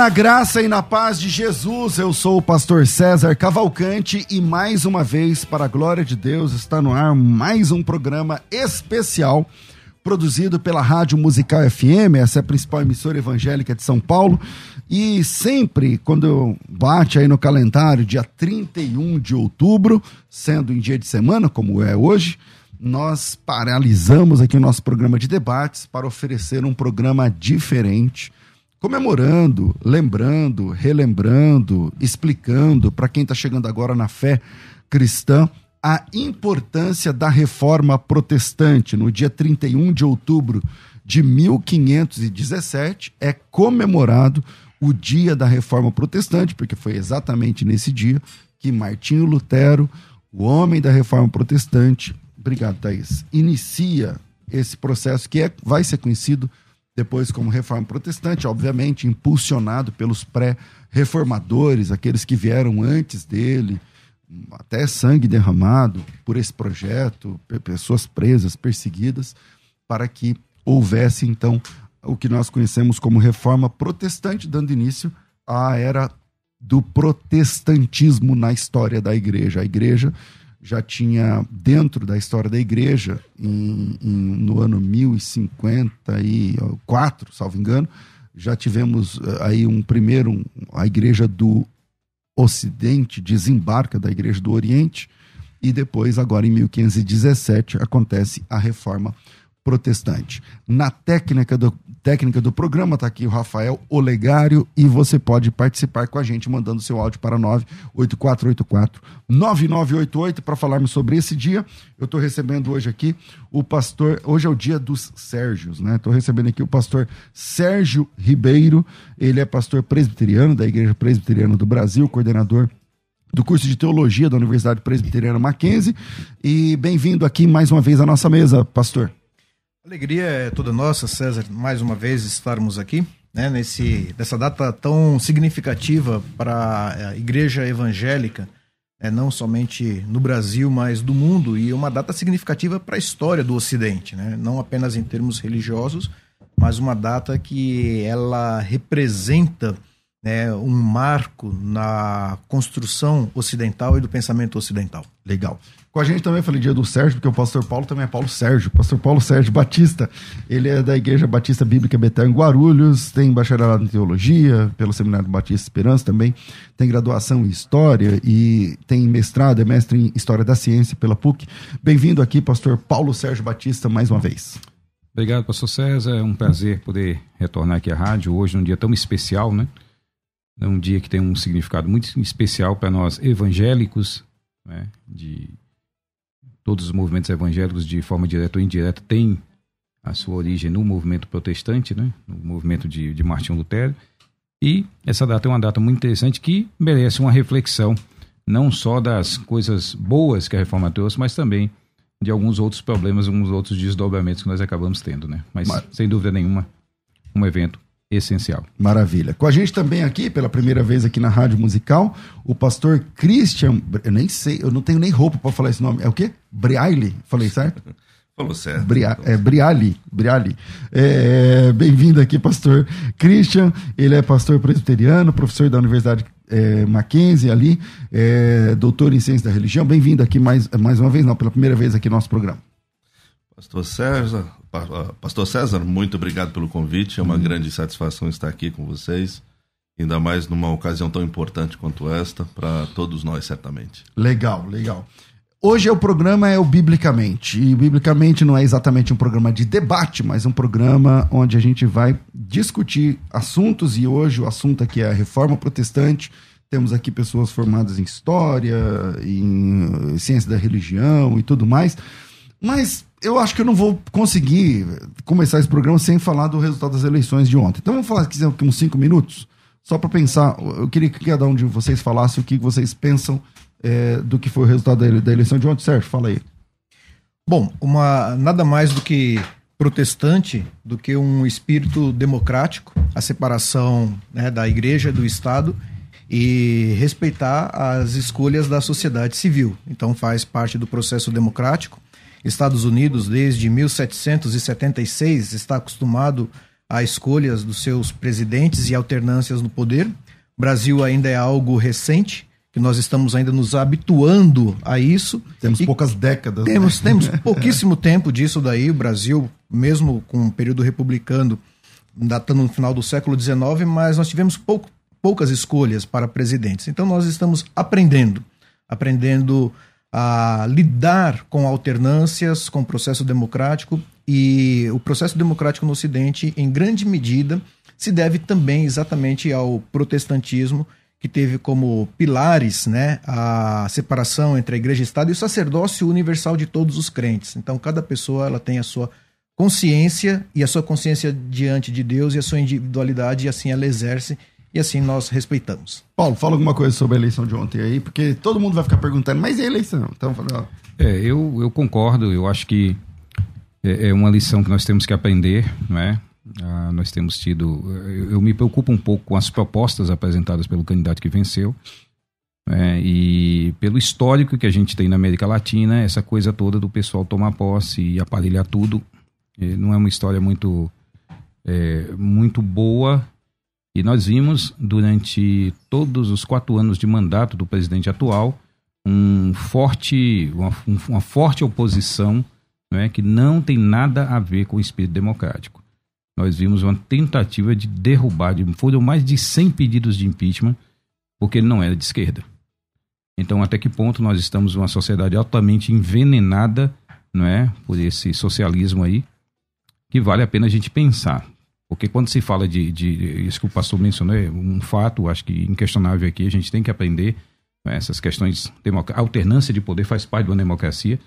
Na graça e na paz de Jesus. Eu sou o pastor César Cavalcante e mais uma vez, para a glória de Deus, está no ar mais um programa especial produzido pela Rádio Musical FM, essa é a principal emissora evangélica de São Paulo. E sempre, quando bate aí no calendário, dia 31 de outubro, sendo em dia de semana, como é hoje, nós paralisamos aqui o nosso programa de debates para oferecer um programa diferente comemorando, lembrando, relembrando, explicando para quem está chegando agora na fé cristã a importância da reforma protestante. No dia 31 de outubro de 1517 é comemorado o dia da reforma protestante, porque foi exatamente nesse dia que Martinho Lutero, o homem da reforma protestante, obrigado, Thaís, inicia esse processo que é, vai ser conhecido depois como reforma protestante, obviamente impulsionado pelos pré-reformadores, aqueles que vieram antes dele, até sangue derramado por esse projeto, pessoas presas, perseguidas, para que houvesse então o que nós conhecemos como reforma protestante, dando início à era do protestantismo na história da igreja. A igreja já tinha dentro da história da igreja, em, em, no ano 1054, salvo engano, já tivemos eh, aí um primeiro, um, a igreja do Ocidente desembarca da igreja do Oriente, e depois, agora em 1517, acontece a reforma protestante. Na técnica do, técnica do programa está aqui o Rafael Olegário e você pode participar com a gente mandando seu áudio para 98484 9988 para falarmos sobre esse dia. Eu estou recebendo hoje aqui o pastor, hoje é o dia dos Sérgios, né? Estou recebendo aqui o pastor Sérgio Ribeiro, ele é pastor presbiteriano da Igreja Presbiteriana do Brasil, coordenador do curso de teologia da Universidade Presbiteriana Mackenzie e bem-vindo aqui mais uma vez à nossa mesa, pastor. Alegria é toda nossa, César, mais uma vez estarmos aqui, né, nesse, nessa data tão significativa para a igreja evangélica, né, não somente no Brasil, mas do mundo, e uma data significativa para a história do Ocidente, né, não apenas em termos religiosos, mas uma data que ela representa né, um marco na construção ocidental e do pensamento ocidental. Legal. Com a gente também falei dia do Sérgio, porque o pastor Paulo também é Paulo Sérgio, pastor Paulo Sérgio Batista. Ele é da Igreja Batista Bíblica Betel em Guarulhos, tem bacharelado em teologia pelo Seminário Batista Esperança também, tem graduação em História e tem mestrado, é mestre em História da Ciência pela PUC. Bem-vindo aqui, pastor Paulo Sérgio Batista, mais uma vez. Obrigado, pastor César. É um prazer poder retornar aqui à rádio hoje, num dia tão especial, né? É um dia que tem um significado muito especial para nós evangélicos, né? de todos os movimentos evangélicos, de forma direta ou indireta, têm a sua origem no movimento protestante, né? no movimento de, de Martinho Lutero. E essa data é uma data muito interessante que merece uma reflexão, não só das coisas boas que a reforma trouxe, mas também de alguns outros problemas, alguns outros desdobramentos que nós acabamos tendo. Né? Mas, mas... sem dúvida nenhuma, um evento essencial. Maravilha. Com a gente também aqui, pela primeira vez aqui na Rádio Musical, o pastor Christian, eu nem sei, eu não tenho nem roupa para falar esse nome. É o quê? Briaile? Falei certo? Falou certo. Bria, é, Briali. Briali. É, Bem-vindo aqui, pastor Christian. Ele é pastor presbiteriano, professor da Universidade é, Mackenzie ali, é, doutor em ciência da religião. Bem-vindo aqui mais, mais uma vez, não, pela primeira vez aqui no nosso programa. Pastor César, ah, Pastor César, muito obrigado pelo convite. É uma hum. grande satisfação estar aqui com vocês ainda mais numa ocasião tão importante quanto esta, para todos nós, certamente. Legal, legal. Hoje é o programa é o Biblicamente. E Biblicamente não é exatamente um programa de debate, mas um programa onde a gente vai discutir assuntos. E hoje o assunto aqui é a reforma protestante. Temos aqui pessoas formadas em história, em ciência da religião e tudo mais. Mas eu acho que eu não vou conseguir começar esse programa sem falar do resultado das eleições de ontem. Então vamos falar aqui uns cinco minutos, só para pensar. Eu queria que cada um de vocês falasse o que vocês pensam é, do que foi o resultado da, eleição de ontem, Sérgio? Fala aí. Bom, uma, nada mais do que protestante do que um espírito democrático, a separação né, da igreja do Estado e respeitar as escolhas da sociedade civil. Então faz parte do processo democrático. Estados Unidos, desde 1776, está acostumado a escolhas dos seus presidentes e alternâncias no poder. O Brasil ainda é algo recente, que nós estamos ainda nos habituando a isso. Temos poucas décadas. Temos, né? temos pouquíssimo tempo disso daí. O Brasil, mesmo com o período republicano, datando no final do século XIX, mas nós tivemos pouco, poucas escolhas para presidentes. Então nós estamos aprendendo, aprendendo a lidar com alternâncias, com o processo democrático e o processo democrático no Ocidente, em grande medida, se deve também exatamente ao protestantismo que teve como pilares né, a separação entre a igreja e o Estado e o sacerdócio universal de todos os crentes. Então, cada pessoa ela tem a sua consciência e a sua consciência diante de Deus e a sua individualidade, e assim ela exerce e assim nós respeitamos. Paulo, fala alguma coisa sobre a eleição de ontem aí, porque todo mundo vai ficar perguntando, mas e a eleição? Então, ó. É, eu, eu concordo, eu acho que é, é uma lição que nós temos que aprender, não é? Ah, nós temos tido. Eu, eu, me preocupo um pouco com as propostas apresentadas pelo candidato que venceu. É, e pelo histórico que a gente tem na América Latina, essa coisa toda do pessoal tomar posse e aparelhar tudo, é, não é uma história muito, é, muito boa. E nós vimos durante todos os quatro anos de mandato do presidente atual um forte, uma, uma forte oposição não é, que não tem nada a ver com o espírito democrático nós vimos uma tentativa de derrubar, de, foram mais de 100 pedidos de impeachment, porque ele não era de esquerda. Então, até que ponto nós estamos numa sociedade altamente envenenada, não é, por esse socialismo aí, que vale a pena a gente pensar. Porque quando se fala de, de isso que o pastor mencionou, é um fato, acho que inquestionável aqui, a gente tem que aprender né, essas questões, a alternância de poder faz parte de uma democracia,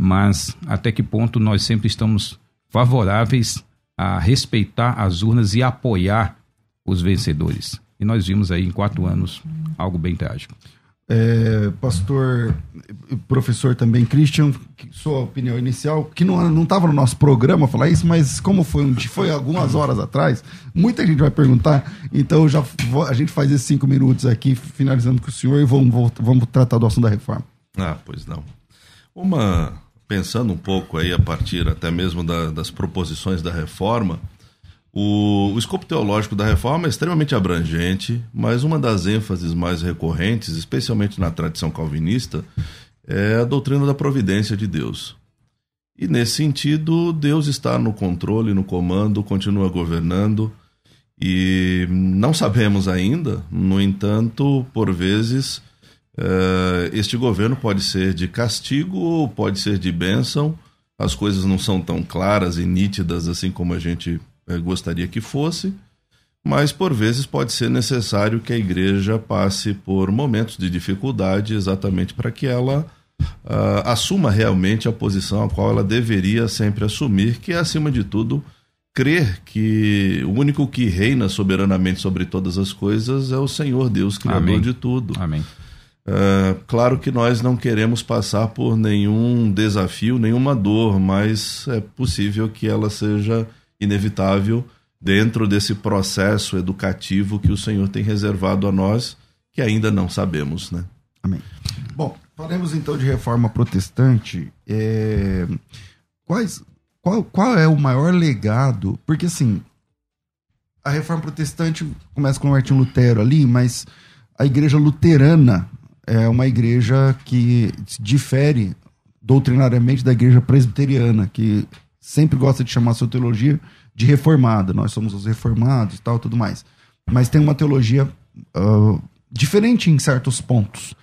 mas até que ponto nós sempre estamos favoráveis a respeitar as urnas e apoiar os vencedores. E nós vimos aí em quatro anos algo bem trágico. É, pastor, professor também, Christian, sua opinião inicial, que não estava no nosso programa falar isso, mas como foi, um, foi algumas horas atrás, muita gente vai perguntar, então já a gente faz esses cinco minutos aqui, finalizando com o senhor, e vamos, vamos tratar do assunto da reforma. Ah, pois não. Uma pensando um pouco aí a partir até mesmo da, das proposições da reforma, o, o, escopo teológico da reforma é extremamente abrangente, mas uma das ênfases mais recorrentes, especialmente na tradição calvinista, é a doutrina da providência de Deus. E nesse sentido, Deus está no controle, no comando, continua governando, e não sabemos ainda, no entanto, por vezes Uh, este governo pode ser de castigo ou pode ser de bênção. As coisas não são tão claras e nítidas assim como a gente gostaria que fosse, mas por vezes pode ser necessário que a igreja passe por momentos de dificuldade exatamente para que ela uh, assuma realmente a posição a qual ela deveria sempre assumir, que é acima de tudo crer que o único que reina soberanamente sobre todas as coisas é o Senhor Deus, criador Amém. de tudo. Amém. Uh, claro que nós não queremos passar por nenhum desafio, nenhuma dor, mas é possível que ela seja inevitável dentro desse processo educativo que o Senhor tem reservado a nós, que ainda não sabemos, né? Amém. Bom, falemos então de reforma protestante. É... quais, qual, qual é o maior legado? Porque assim, a reforma protestante começa com Martin Lutero ali, mas a igreja luterana é uma igreja que difere doutrinariamente da igreja presbiteriana, que sempre gosta de chamar a sua teologia de reformada. Nós somos os reformados e tal, tudo mais. Mas tem uma teologia uh, diferente em certos pontos.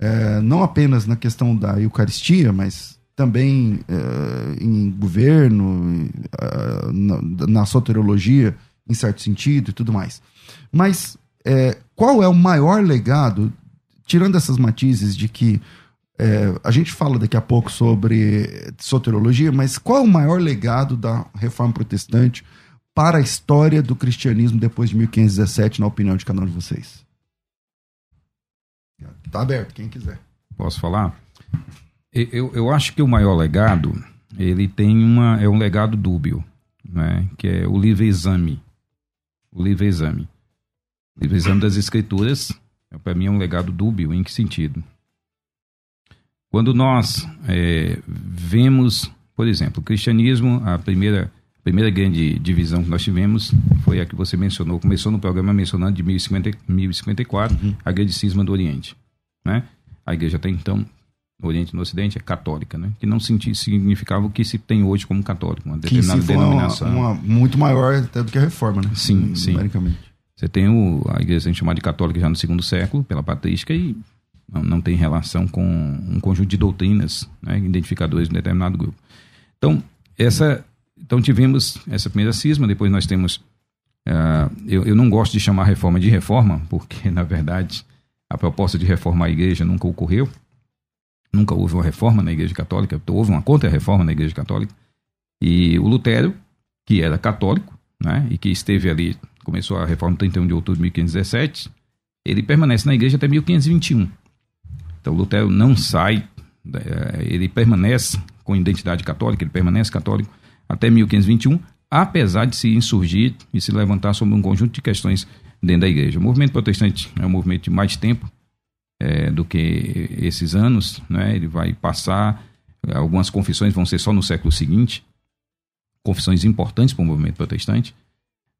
É, não apenas na questão da Eucaristia, mas também uh, em governo, uh, na, na soteriologia, em certo sentido e tudo mais. Mas é, qual é o maior legado, tirando essas matizes de que é, a gente fala daqui a pouco sobre soteriologia, mas qual é o maior legado da reforma protestante para a história do cristianismo depois de 1517, na opinião de cada um de vocês? Tá aberto, quem quiser. Posso falar? Eu, eu acho que o maior legado, ele tem uma, é um legado dúbio, né? que é o livre-exame. O livre-exame. O livre-exame das escrituras, para mim, é um legado dúbio. Em que sentido? Quando nós é, vemos, por exemplo, o cristianismo, a primeira, primeira grande divisão que nós tivemos foi a que você mencionou, começou no programa mencionando de 1050, 1054, uhum. a grande cisma do Oriente. Né? A igreja até então, no Oriente e no Ocidente, é católica, né? que não significava o que se tem hoje como católico, uma determinada denominação. Uma, uma, muito maior até do que a reforma, né? Sim, sim. Você tem o, a igreja chamada de católica já no segundo século, pela patrística, e não, não tem relação com um conjunto de doutrinas né, identificadores de um determinado grupo. Então, essa, então tivemos essa primeira cisma, depois nós temos. Uh, eu, eu não gosto de chamar a reforma de reforma, porque, na verdade, a proposta de reformar a igreja nunca ocorreu. Nunca houve uma reforma na Igreja Católica, houve uma contra-reforma na Igreja Católica. E o Lutero, que era católico, né, e que esteve ali, começou a reforma 31 de outubro de 1517, ele permanece na igreja até 1521. Então Lutero não sai, é, ele permanece com identidade católica, ele permanece católico até 1521, apesar de se insurgir e se levantar sobre um conjunto de questões dentro da igreja. O movimento protestante é um movimento de mais tempo é, do que esses anos, né? ele vai passar, algumas confissões vão ser só no século seguinte, confissões importantes para o movimento protestante.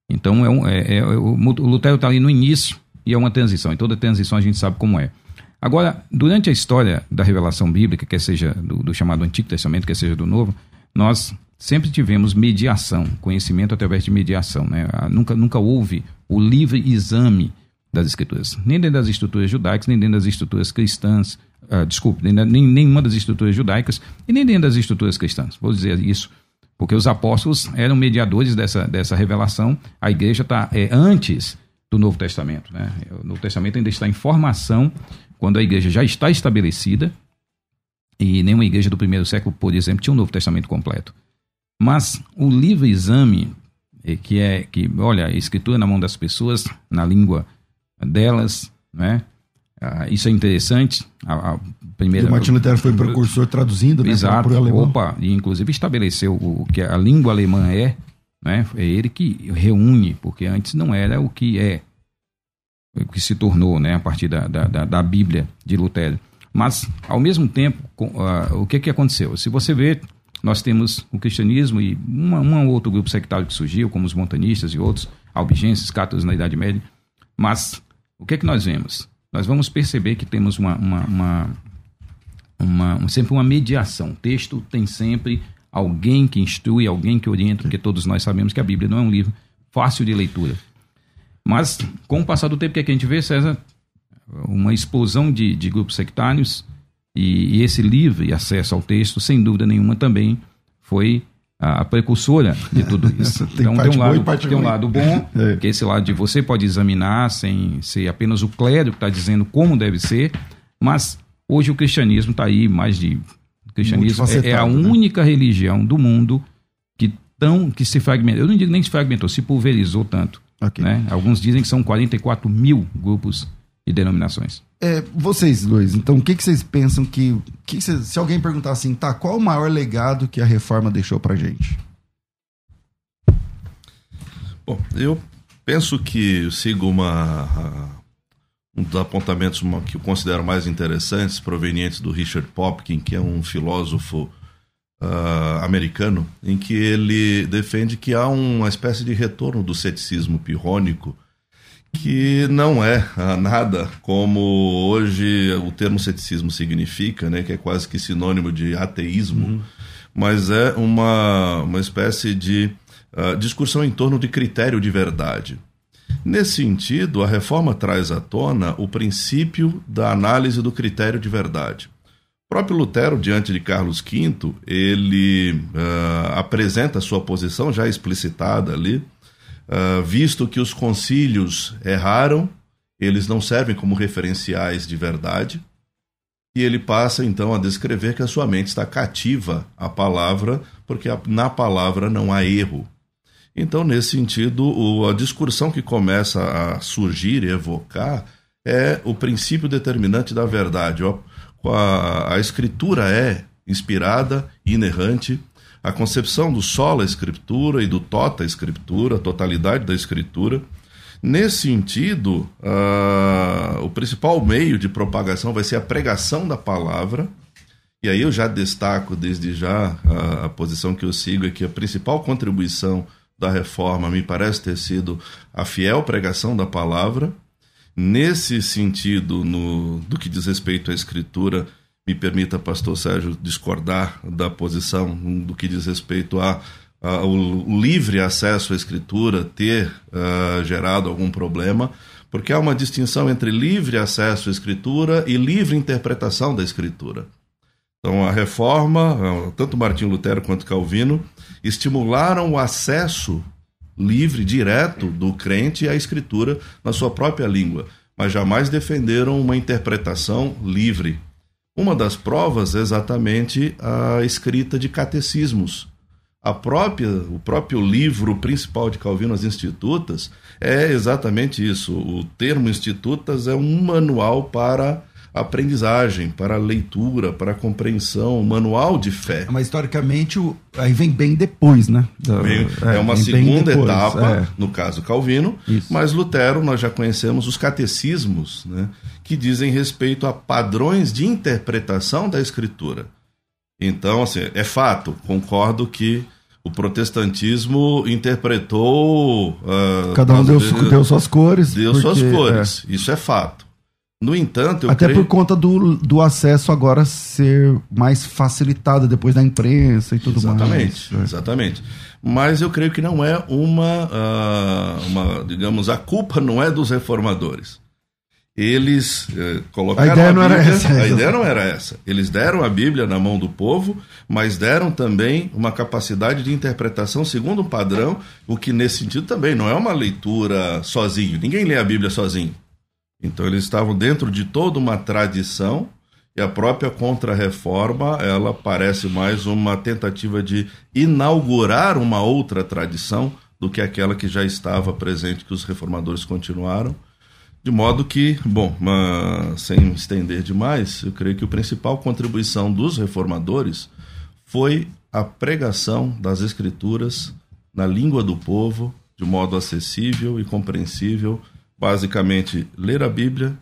Então, é, um, é, é o Lutero está ali no início e é uma transição, e toda transição a gente sabe como é. Agora, durante a história da revelação bíblica, quer seja do, do, chamado Antigo Testamento, quer seja do Novo, nós sempre tivemos mediação, conhecimento através de mediação. Né? Ah, nunca, nunca houve o livre exame das escrituras, nem dentro das estruturas judaicas, nem dentro das estruturas cristãs, uh, desculpe, nem, nem nenhuma das estruturas judaicas e nem dentro das estruturas cristãs. Vou dizer isso porque os apóstolos eram mediadores dessa, dessa revelação. A igreja está é, antes do Novo Testamento. Né? O Novo Testamento ainda está em formação quando a igreja já está estabelecida, e nenhuma igreja do primeiro século, por exemplo, tinha um Novo Testamento completo. Mas o livre exame, eh, que é que, olha, a escritura na mão das pessoas, na língua delas, né? Ah, isso é interessante. A, a primeira, e o Martin Lutero foi precursor traduzindo, né? Exato. Opa, e inclusive estabeleceu o que a língua alemã é, né? É ele que reúne, porque antes não era o que é que se tornou né, a partir da, da, da Bíblia de Lutero. Mas, ao mesmo tempo, uh, o que, que aconteceu? Se você vê, nós temos o cristianismo e uma, um outro grupo sectário que surgiu, como os montanistas e outros, albigenses, cátaros na Idade Média. Mas, o que, que nós vemos? Nós vamos perceber que temos uma, uma, uma, uma sempre uma mediação. O texto tem sempre alguém que instrui, alguém que orienta, porque todos nós sabemos que a Bíblia não é um livro fácil de leitura. Mas, com o passar do tempo, o que, é que a gente vê, César? Uma explosão de, de grupos sectários e, e, esse livre acesso ao texto, sem dúvida nenhuma, também foi a precursora de tudo isso. tem então, tem um, lado, tem um lado bom, é. que é esse lado de você pode examinar sem ser apenas o clero que está dizendo como deve ser, mas hoje o cristianismo está aí mais de... O cristianismo é, é, a né? única religião do mundo que, tão, que se fragmentou, eu não digo nem se fragmentou, se pulverizou tanto Okay. Né? Alguns dizem que são 44 mil grupos e denominações. É, vocês dois, então o que, que vocês pensam que, que vocês, se alguém perguntar assim, tá, qual o maior legado que a reforma deixou pra gente? Bom, eu penso que eu sigo uma um dos apontamentos que eu considero mais interessantes provenientes do Richard Popkin, que é um filósofo uh, americano, em que ele defende que há uma espécie de retorno do ceticismo pirrônico, que não é uh, nada como hoje o termo ceticismo significa, né, que é quase que sinônimo de ateísmo, uhum. mas é uma, uma espécie de uh, discussão em torno de critério de verdade. Nesse sentido, a reforma traz à tona o princípio da análise do critério de verdade. O próprio Lutero, diante de Carlos V, ele uh, apresenta sua posição já explicitada ali, uh, visto que os concílios erraram, eles não servem como referenciais de verdade, e ele passa então a descrever que a sua mente está cativa à palavra, porque na palavra não há erro. Então, nesse sentido, a discussão que começa a surgir e evocar é o princípio determinante da verdade. A, a escritura é inspirada, inerrante. A concepção do sola escritura e do tota escritura, a totalidade da escritura. Nesse sentido, uh, o principal meio de propagação vai ser a pregação da palavra. E aí eu já destaco desde já a, a posição que eu sigo é que a principal contribuição da reforma me parece ter sido a fiel pregação da palavra Nesse sentido, no, do que diz respeito à escritura, me permita, pastor Sérgio, discordar da posição do que diz respeito a, a o livre acesso à escritura ter uh, gerado algum problema, porque há uma distinção entre livre acesso à escritura e livre interpretação da escritura. Então, a reforma, tanto Martinho Lutero quanto Calvino, estimularam o acesso livre, direto do crente à escritura na sua própria língua, mas jamais defenderam uma interpretação livre. Uma das provas é exatamente a escrita de catecismos. A própria, o próprio livro principal de Calvino, as Institutas, é exatamente isso. O termo Institutas é um manual para aprendizagem, para a leitura, para a compreensão, manual de fé. Mas historicamente o, aí vem bem depois, né? É, é, uma segunda depois, etapa, é. no caso Calvino, Isso. mas Lutero nós já conhecemos os catecismos, né, que dizem respeito a padrões de interpretação da escritura. Então, assim, é fato, concordo que o protestantismo interpretou. Uh, Cada um deu, deu, suas cores. Deu porque, suas cores, é. isso é fato. No entanto, até creio... por conta do, do acesso agora ser mais facilitado depois da imprensa e tudo exatamente, mais. Exatamente, exatamente. Mas eu creio que não é uma, uh, uma, digamos, a culpa não é dos reformadores. Eles uh, colocaram a ideia, a não Bíblia, era essa, a ideia não era essa. Eles deram a Bíblia na mão do povo, mas deram também uma capacidade de interpretação segundo um padrão, o que nesse sentido também não é uma leitura sozinho. Ninguém lê a Bíblia sozinho. Então eles estavam dentro de toda uma tradição e a própria contra-reforma, ela parece mais uma tentativa de inaugurar uma outra tradição do que aquela que já estava presente, que os reformadores continuaram. De modo que, bom, sem estender demais, eu creio que a principal contribuição dos reformadores foi a pregação das escrituras na língua do povo, de modo acessível e compreensível basicamente ler a Bíblia,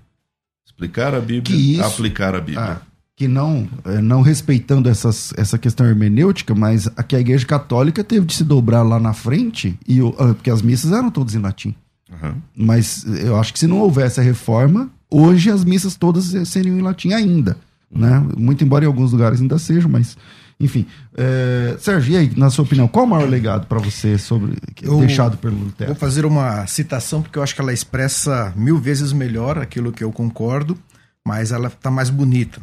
explicar a Bíblia, isso, aplicar a Bíblia. Ah, que não, eh, não respeitando essas, essa questão hermenêutica, mas a que a Igreja Católica teve de se dobrar lá na frente, e ah, porque as missas eram todas em latim. Uhum. Mas eu acho que se não houvesse a reforma, hoje as missas todas seriam em latim ainda. Uhum. Né? Muito embora em alguns lugares ainda sejam, mas enfim, é, Sérgio, e aí, na sua opinião, qual o maior legado para você sobre eu deixado pelo Lutero? Vou fazer uma citação porque eu acho que ela expressa mil vezes melhor aquilo que eu concordo, mas ela está mais bonita.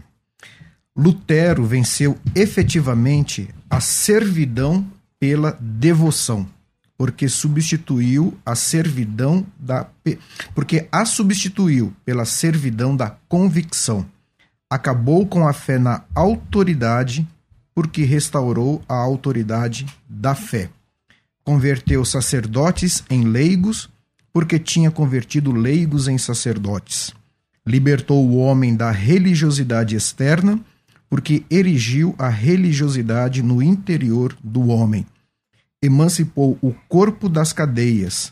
Lutero venceu efetivamente a servidão pela devoção, porque substituiu a servidão da porque a substituiu pela servidão da convicção. Acabou com a fé na autoridade porque restaurou a autoridade da fé. Converteu sacerdotes em leigos, porque tinha convertido leigos em sacerdotes. Libertou o homem da religiosidade externa, porque erigiu a religiosidade no interior do homem. Emancipou o corpo das cadeias,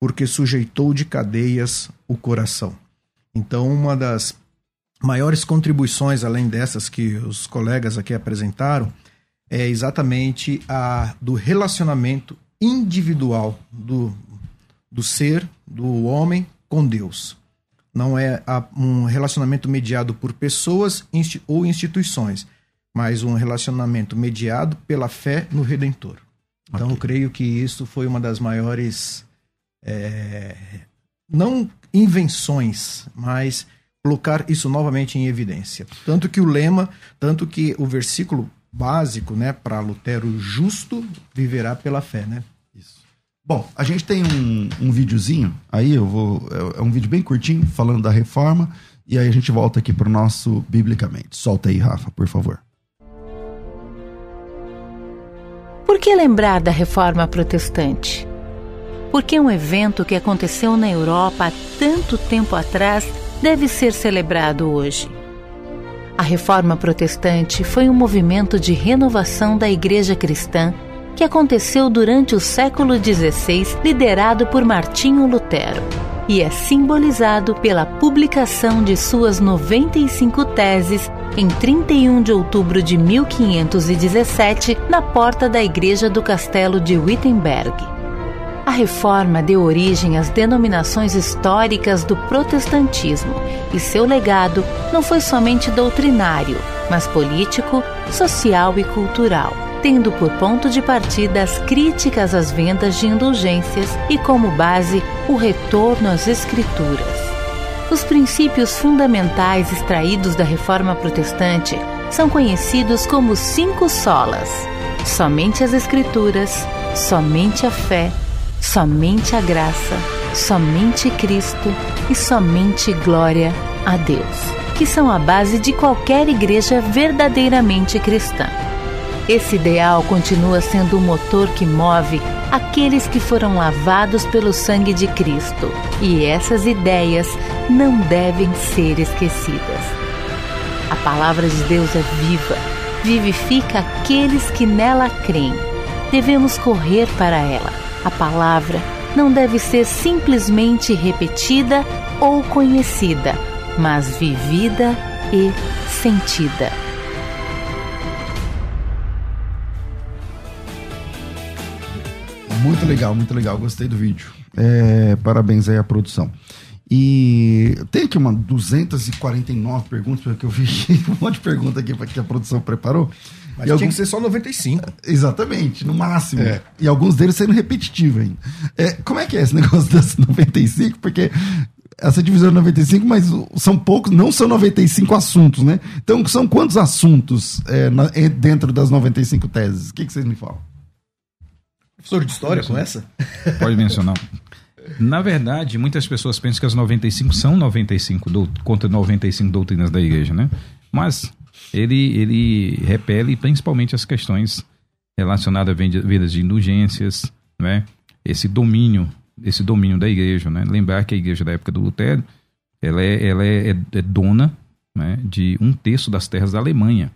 porque sujeitou de cadeias o coração. Então, uma das maiores contribuições, além dessas que os colegas aqui apresentaram, é exatamente a do relacionamento individual do, do ser, do homem com Deus. Não é um relacionamento mediado por pessoas ou instituições, mas um relacionamento mediado pela fé no Redentor. Então, okay. eu creio que isso foi uma das maiores, é, não invenções, mas colocar isso novamente em evidência. Tanto que o lema, tanto que o versículo básico, né, para Lutero, justo viverá pela fé, né? Isso. Bom, a gente tem um, um videozinho, aí eu vou, é, é um vídeo bem curtinho, falando da reforma, e aí a gente volta aqui para o nosso Biblicamente. Solta aí, Rafa, por favor. Por que lembrar da reforma protestante? Porque um evento que aconteceu na Europa há tanto tempo atrás deve ser celebrado hoje. A reforma protestante foi um movimento de renovação da igreja cristã que aconteceu durante o século XVI, liderado por Martinho Lutero, e é simbolizado pela publicação de suas 95 teses em 31 de outubro de 1517 na porta da igreja do castelo de Wittenberg. A reforma deu origem às denominações históricas do protestantismo e seu legado não foi somente doutrinário, mas político, social e cultural, tendo por ponto de partida as críticas às vendas de indulgências e como base o retorno às Escrituras. Os princípios fundamentais extraídos da reforma protestante são conhecidos como cinco solas: somente as Escrituras, somente a fé, somente a graça, somente Cristo e somente glória a Deus, que são a base de qualquer igreja verdadeiramente cristã. Esse ideal continua sendo o motor que move aqueles que foram lavados pelo sangue de Cristo, e essas ideias não devem ser esquecidas. A palavra de Deus é viva, vivifica aqueles que nela creem. Devemos correr para ela. A palavra não deve ser simplesmente repetida ou conhecida, mas vivida e sentida. Muito legal, muito legal. Gostei do vídeo. É, parabéns aí à produção. E tem aqui uma 249 perguntas, porque eu vi um monte de perguntas aqui que a produção preparou. Mas e tinha algum... que ser só 95. Exatamente, no máximo. É. E alguns deles sendo repetitivos ainda. É, como é que é esse negócio das 95? Porque essa divisão é 95, mas são poucos, não são 95 assuntos, né? Então, são quantos assuntos é, na, é, dentro das 95 teses? O que, que vocês me falam? Professor de história com essa? Pode mencionar. Na verdade, muitas pessoas pensam que as 95 são 95 do, contra 95 doutrinas da igreja, né? Mas ele, ele repele principalmente as questões relacionadas a vendas de indulgências, né? Esse domínio, esse domínio da igreja, né? Lembrar que a igreja da época do Lutero, ela é, ela é, é dona né, de um terço das terras da Alemanha.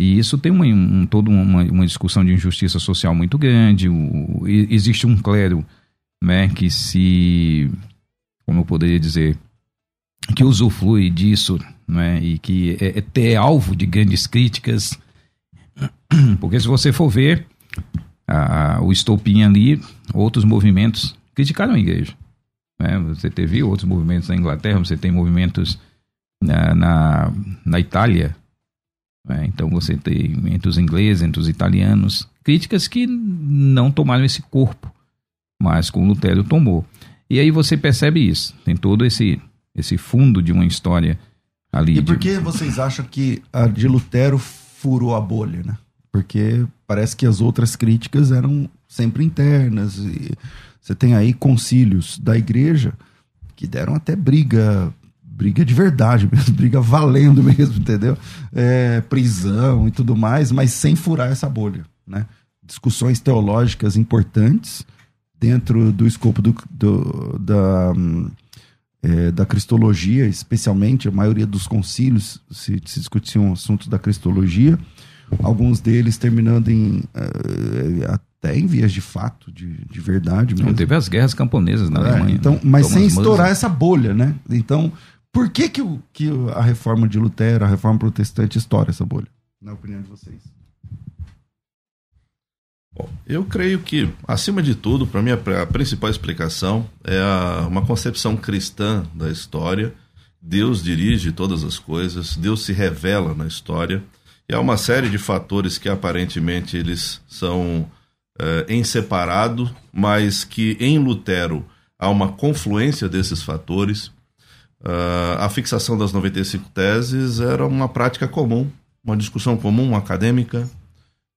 E isso tem uma, um, toda uma, uma, discussão de injustiça social muito grande. O, existe um clero né, que se, como eu poderia dizer, que usufrui disso né, e que é, é alvo de grandes críticas. Porque se você for ver a, o estopim ali, outros movimentos criticaram a igreja. Né? Você teve outros movimentos na Inglaterra, você tem movimentos na, na, na Itália, é, então você tem entre os ingleses, entre os italianos, críticas que não tomaram esse corpo, mas com Lutero tomou. E aí você percebe isso, tem todo esse, esse fundo de uma história ali. E por que de... vocês acham que a de Lutero furou a bolha, né? Porque parece que as outras críticas eram sempre internas. E você tem aí concílios da igreja que deram até briga briga de verdade mesmo, briga valendo mesmo, entendeu? É, prisão e tudo mais, mas sem furar essa bolha, né? Discussões teológicas importantes dentro do escopo do, do da, é, da cristologia, especialmente, a maioria dos concílios se, se discutiam assuntos da cristologia, alguns deles terminando em uh, até em vias de fato, de, de verdade mesmo. Não, teve as guerras camponesas na é, Alemanha. Então, mas Thomas sem estourar essa bolha, né? Então, por que, que, o, que a reforma de Lutero, a reforma protestante, estoura essa bolha? Na opinião de vocês. Bom, eu creio que, acima de tudo, para mim, a principal explicação é a, uma concepção cristã da história. Deus dirige todas as coisas, Deus se revela na história. E há uma série de fatores que aparentemente eles são é, em separado, mas que em Lutero há uma confluência desses fatores. Uh, a fixação das 95 teses era uma prática comum, uma discussão comum acadêmica,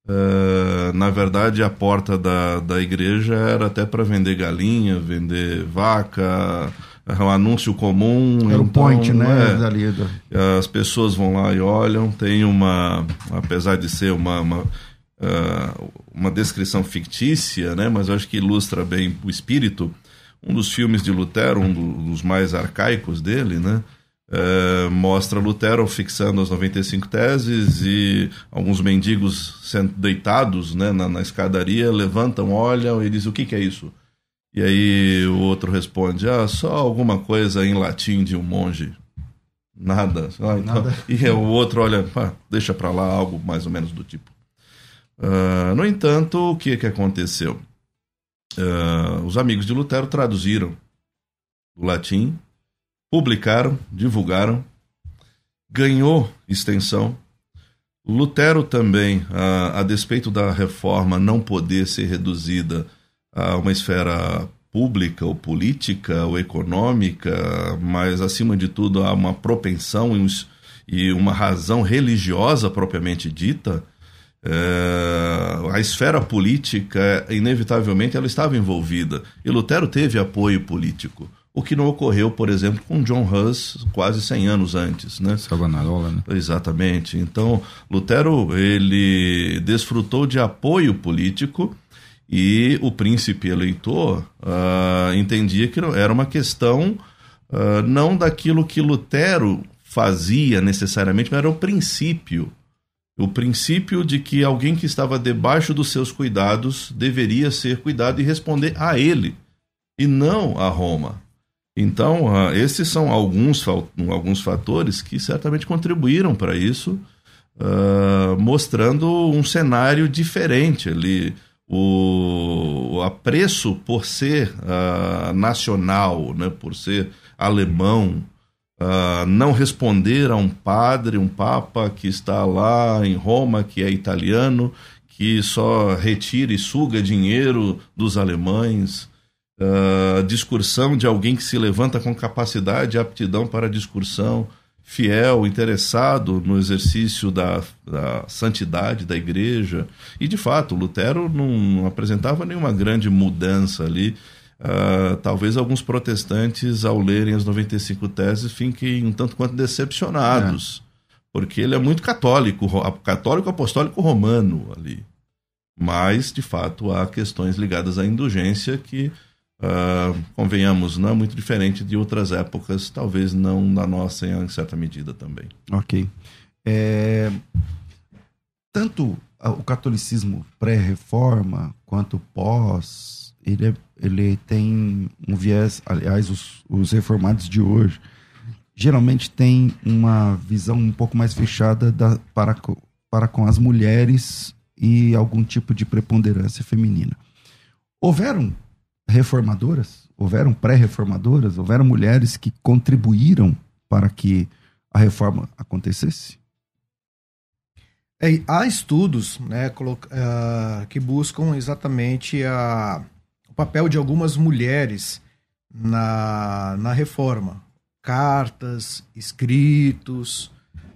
Uh, na verdade, a porta da, da igreja era até para vender galinha, vender vaca, um anúncio comum. Era então, o point, né? É, do... As pessoas vão lá e olham. Tem uma, apesar de ser uma, uma, uh, uma descrição fictícia, né? Mas acho que ilustra bem o espírito. Um dos filmes de Lutero, um dos mais arcaicos dele, né? Uh, mostra Lutero fixando as 95 teses e alguns mendigos sendo deitados né, na, na, escadaria levantam, olham e dizem: O que, que é isso? E aí o outro responde: Ah, só alguma coisa em latim de um monge. Nada. Ah, então, Nada. E o outro olha: ah, Deixa para lá algo mais ou menos do tipo. Uh, no entanto, o que, que aconteceu? Uh, os amigos de Lutero traduziram do latim publicaram, divulgaram, ganhou extensão. Lutero também, a, a despeito da reforma não poder ser reduzida a uma esfera pública ou política ou econômica, mas acima de tudo a uma propensão e uma razão religiosa propriamente dita, é, a esfera política inevitavelmente ela estava envolvida. E Lutero teve apoio político o que não ocorreu, por exemplo, com John Hus quase 100 anos antes, né? Savonarola, né? Exatamente. Então, Lutero, ele desfrutou de apoio político e o príncipe eleitor uh, entendia que era uma questão uh, não daquilo que Lutero fazia necessariamente, mas era o princípio. O princípio de que alguém que estava debaixo dos seus cuidados deveria ser cuidado e responder a ele, e não a Roma. Então, uh, esses são alguns, alguns fatores que certamente contribuíram para isso, uh, mostrando um cenário diferente ali. O, o apreço por ser uh, nacional, né, por ser alemão, não responder a um padre, um papa que está lá em Roma, que é italiano, que só retira e suga dinheiro dos alemães uh, discursão de alguém que se levanta com capacidade e aptidão para a discursão, fiel, interessado no exercício da, da santidade da igreja. E, de fato, Lutero não apresentava nenhuma grande mudança ali. Uh, talvez alguns protestantes, ao lerem as 95 teses, fiquem um tanto quanto decepcionados, é. porque ele é muito católico, católico apostólico romano ali. Mas, de fato, há questões ligadas à indulgência que Uh, convenhamos, não é muito diferente de outras épocas, talvez não da nossa em certa medida também. Ok. É, tanto o catolicismo pré-reforma quanto pós, ele, é, ele tem um viés, aliás, os, os reformados de hoje geralmente têm uma visão um pouco mais fechada da, para, para com as mulheres e algum tipo de preponderância feminina. Houveram reformadoras, houveram pré-reformadoras, houveram mulheres que contribuíram para que a reforma acontecesse? É, há estudos né, uh, que buscam exatamente a, o papel de algumas mulheres na, na reforma. Cartas, escritos,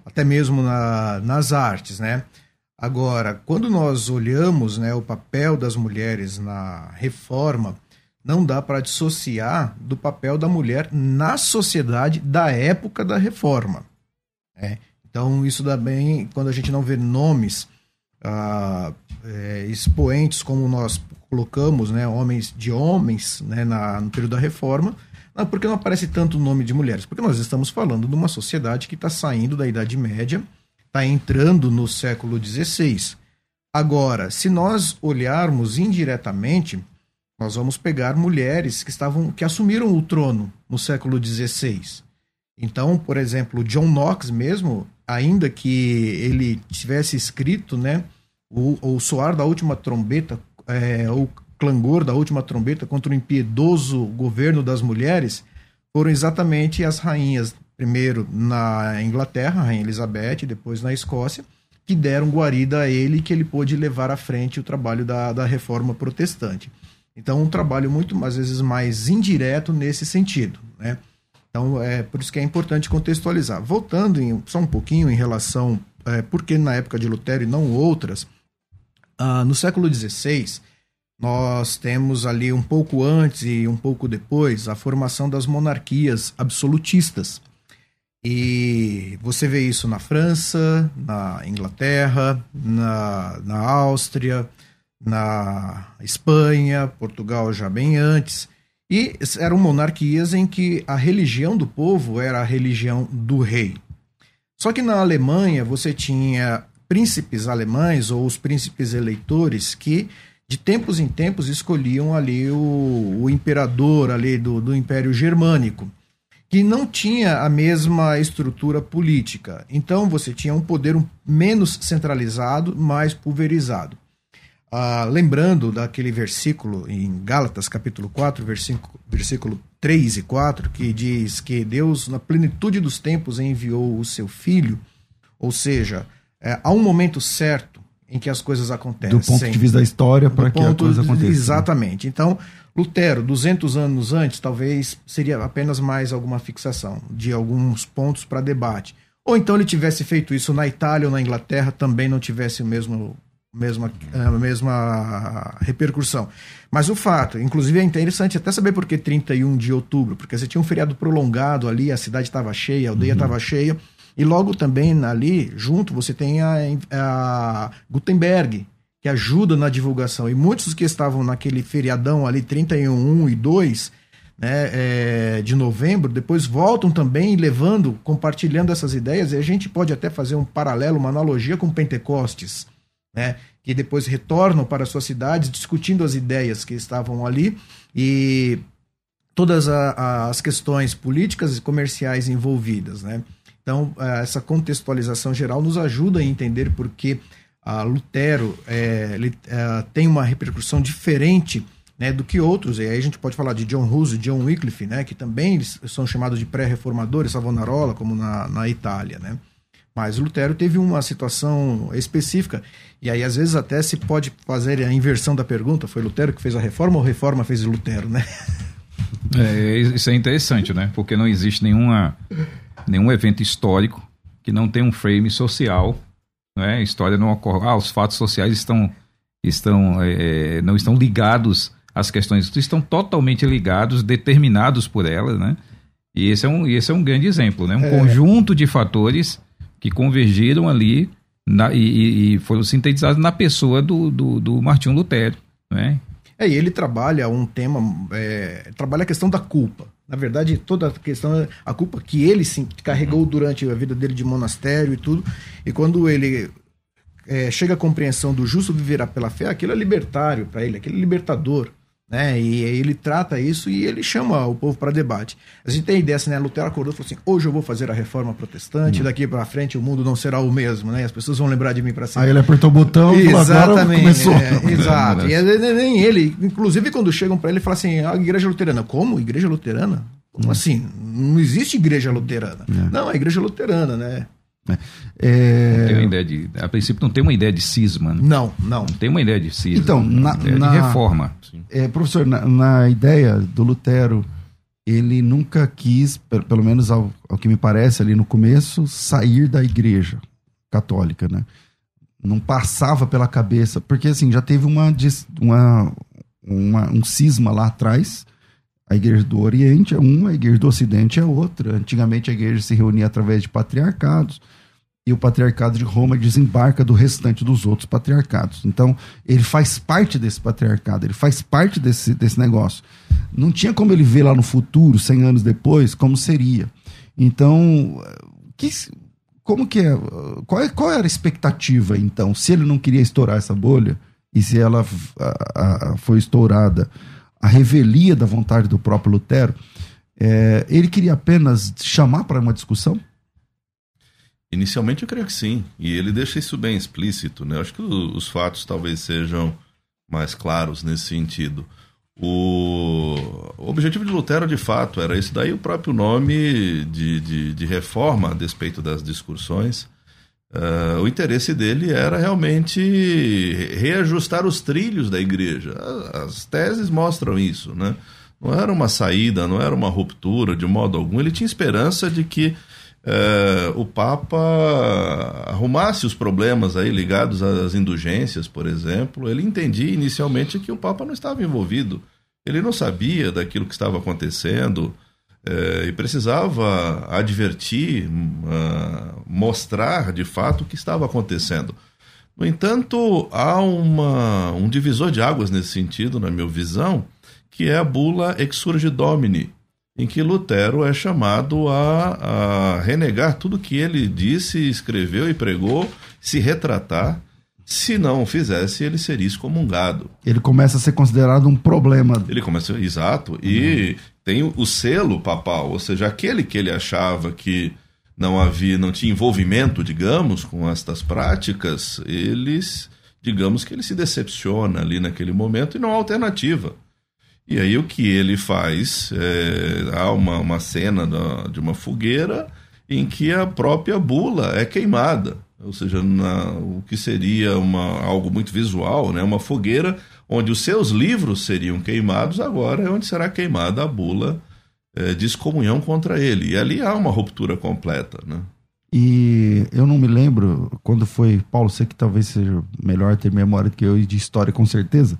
até mesmo na, nas artes, né? Agora, quando nós olhamos né, o papel das mulheres na reforma, não dá para dissociar do papel da mulher na sociedade da época da reforma. É. Então, isso dá bem quando a gente não vê nomes ah, é, expoentes como nós colocamos, né, homens de homens né, na, no período da reforma. Não, por que não aparece tanto o nome de mulheres? Porque nós estamos falando de uma sociedade que está saindo da Idade Média, está entrando no século XVI. Agora, se nós olharmos indiretamente, nós vamos pegar mulheres que estavam que assumiram o trono no século XVI. Então, por exemplo, John Knox mesmo, ainda que ele tivesse escrito, né, o, o soar da última trombeta é, o clangor da última trombeta contra o impiedoso governo das mulheres foram exatamente as rainhas, primeiro na Inglaterra, a Rainha Elizabeth, depois na Escócia, que deram guarida a ele que ele pôde levar à frente o trabalho da, da reforma protestante. Então, um trabalho muito, às vezes, mais indireto nesse sentido. Né? Então, é por isso que é importante contextualizar. Voltando em, só um pouquinho em relação, é, porque na época de Lutero e não outras, ah, no século XVI, nós temos ali um pouco antes e um pouco depois a formação das monarquias absolutistas. E você vê isso na França, na Inglaterra, na, na Áustria, na Espanha, Portugal já bem antes. E eram monarquias em que a religião do povo era a religião do rei. Só que na Alemanha você tinha príncipes alemães ou os príncipes eleitores que de tempos em tempos escolhiam ali o, o imperador ali do, do Império Germânico, que não tinha a mesma estrutura política. Então você tinha um poder menos centralizado, mais pulverizado. Ah, lembrando daquele versículo em Gálatas, capítulo 4, versículo, versículo 3 e 4, que diz que Deus, na plenitude dos tempos, enviou o seu Filho, ou seja, é, há um momento certo em que as coisas acontecem. Do ponto de vista da história para que a coisa aconteça. Né? Exatamente. Então, Lutero, 200 anos antes, talvez seria apenas mais alguma fixação de alguns pontos para debate. Ou então ele tivesse feito isso na Itália ou na Inglaterra, também não tivesse o mesmo mesma, a mesma repercussão. Mas o fato, inclusive é interessante até saber por que 31 de outubro, porque você tinha um feriado prolongado ali, a cidade estava cheia, a aldeia estava uhum. cheia, e logo também ali, junto, você tem a, a Gutenberg, que ajuda na divulgação. E muitos que estavam naquele feriadão ali, 31, 1 e 2 né, é, de novembro, depois voltam também levando, compartilhando essas ideias, e a gente pode até fazer um paralelo, uma analogia com Pentecostes, né, que depois retornam para suas cidades discutindo as ideias que estavam ali e todas a, as questões políticas e comerciais envolvidas. Né? Então, é, essa contextualização geral nos ajuda a entender porque a Lutero é, ele, é, tem uma repercussão diferente né, do que outros. E aí a gente pode falar de John e John Wycliffe, né, que também são chamados de pré-reformadores, Savonarola, como na, na Itália. Né? Mas Lutero teve uma situação específica. E aí, às vezes, até se pode fazer a inversão da pergunta: foi Lutero que fez a reforma ou a reforma fez Lutero, né? É, isso é interessante, né? Porque não existe nenhuma nenhum evento histórico que não tenha um frame social, né? A história não ocorre, ah, os fatos sociais estão estão é, é não estão ligados às questões, estão totalmente ligados, determinados por elas, né? E esse é um esse é um grande exemplo, né? Um é. conjunto de fatores que convergiram ali na, e, e, foram sintetizados na pessoa do, do, do Martinho Lutero, né? É, e ele trabalha um tema, é, trabalha a questão da culpa. Na verdade, toda a questão, a culpa que ele sim, carregou durante a vida dele de monastério e tudo. E quando ele é, chega à compreensão do justo viverá pela fé, aquilo é libertário para ele, aquele é libertador. Né? E ele trata isso e ele chama o povo para debate. A gente tem ideia assim, né? Lutero acordou e falou assim: hoje eu vou fazer a reforma protestante, hum. daqui para frente o mundo não será o mesmo, né? As pessoas vão lembrar de mim para sempre. Aí ele apertou o botão e Exatamente, começou. É, exato. e nem ele, inclusive quando chegam para ele, fala assim: a igreja luterana. Como? Igreja luterana? Como hum. assim? Não existe igreja luterana. É. Não, a igreja luterana, né? É... Não tem uma ideia de, a princípio não tem uma ideia de cisma. Né? Não, não. Não tem uma ideia de cisma. Então, na, na de reforma. É, professor, na, na, ideia do Lutero, ele nunca quis, pelo menos ao, ao, que me parece ali no começo, sair da igreja católica, né? Não passava pela cabeça, porque assim, já teve uma, uma, uma um cisma lá atrás, a igreja do Oriente é uma, a igreja do Ocidente é outra. Antigamente a igreja se reunia através de patriarcados e o patriarcado de Roma desembarca do restante dos outros patriarcados. Então, ele faz parte desse patriarcado, ele faz parte desse, desse negócio. Não tinha como ele ver lá no futuro, 100 anos depois, como seria. Então, que, como que é? Qual, é, qual era a expectativa, então? Se ele não queria estourar essa bolha, e se ela a, a, foi estourada a revelia da vontade do próprio Lutero, é, ele queria apenas chamar para uma discussão? Inicialmente eu creio que sim, e ele deixa isso bem explícito, né? Eu acho que os fatos talvez sejam mais claros nesse sentido. O, o objetivo de Lutero, de fato, era esse daí o próprio nome de, de, de reforma a despeito das discussões. Uh, o interesse dele era realmente reajustar os trilhos da igreja. As teses mostram isso, né? Não era uma saída, não era uma ruptura de modo algum. Ele tinha esperança de que uh, o Papa arrumasse os problemas aí ligados às indulgências, por exemplo. Ele entendia inicialmente que o Papa não estava envolvido. Ele não sabia daquilo que estava acontecendo. É, e precisava advertir, uh, mostrar de fato o que estava acontecendo. No entanto, há uma, um divisor de águas nesse sentido, na minha visão, que é a bula Exurge Domini, em que Lutero é chamado a, a renegar tudo que ele disse, escreveu e pregou, se retratar. Se não fizesse, ele seria excomungado. Ele começa a ser considerado um problema. Ele começa, exato. E uhum tem o, selo papal, ou seja, aquele que ele achava que não havia, não tinha envolvimento, digamos, com estas práticas, eles, digamos que ele se decepciona ali naquele momento e não há alternativa. E aí o que ele faz? É, há uma, uma cena da, de uma fogueira em que a própria bula é queimada. Ou seja, na, o que seria uma, algo muito visual, né? uma fogueira onde os seus livros seriam queimados, agora é onde será queimada a bula é, de excomunhão contra ele. E ali há uma ruptura completa. Né? E eu não me lembro quando foi, Paulo, sei que talvez seja melhor ter memória do que eu e de história com certeza.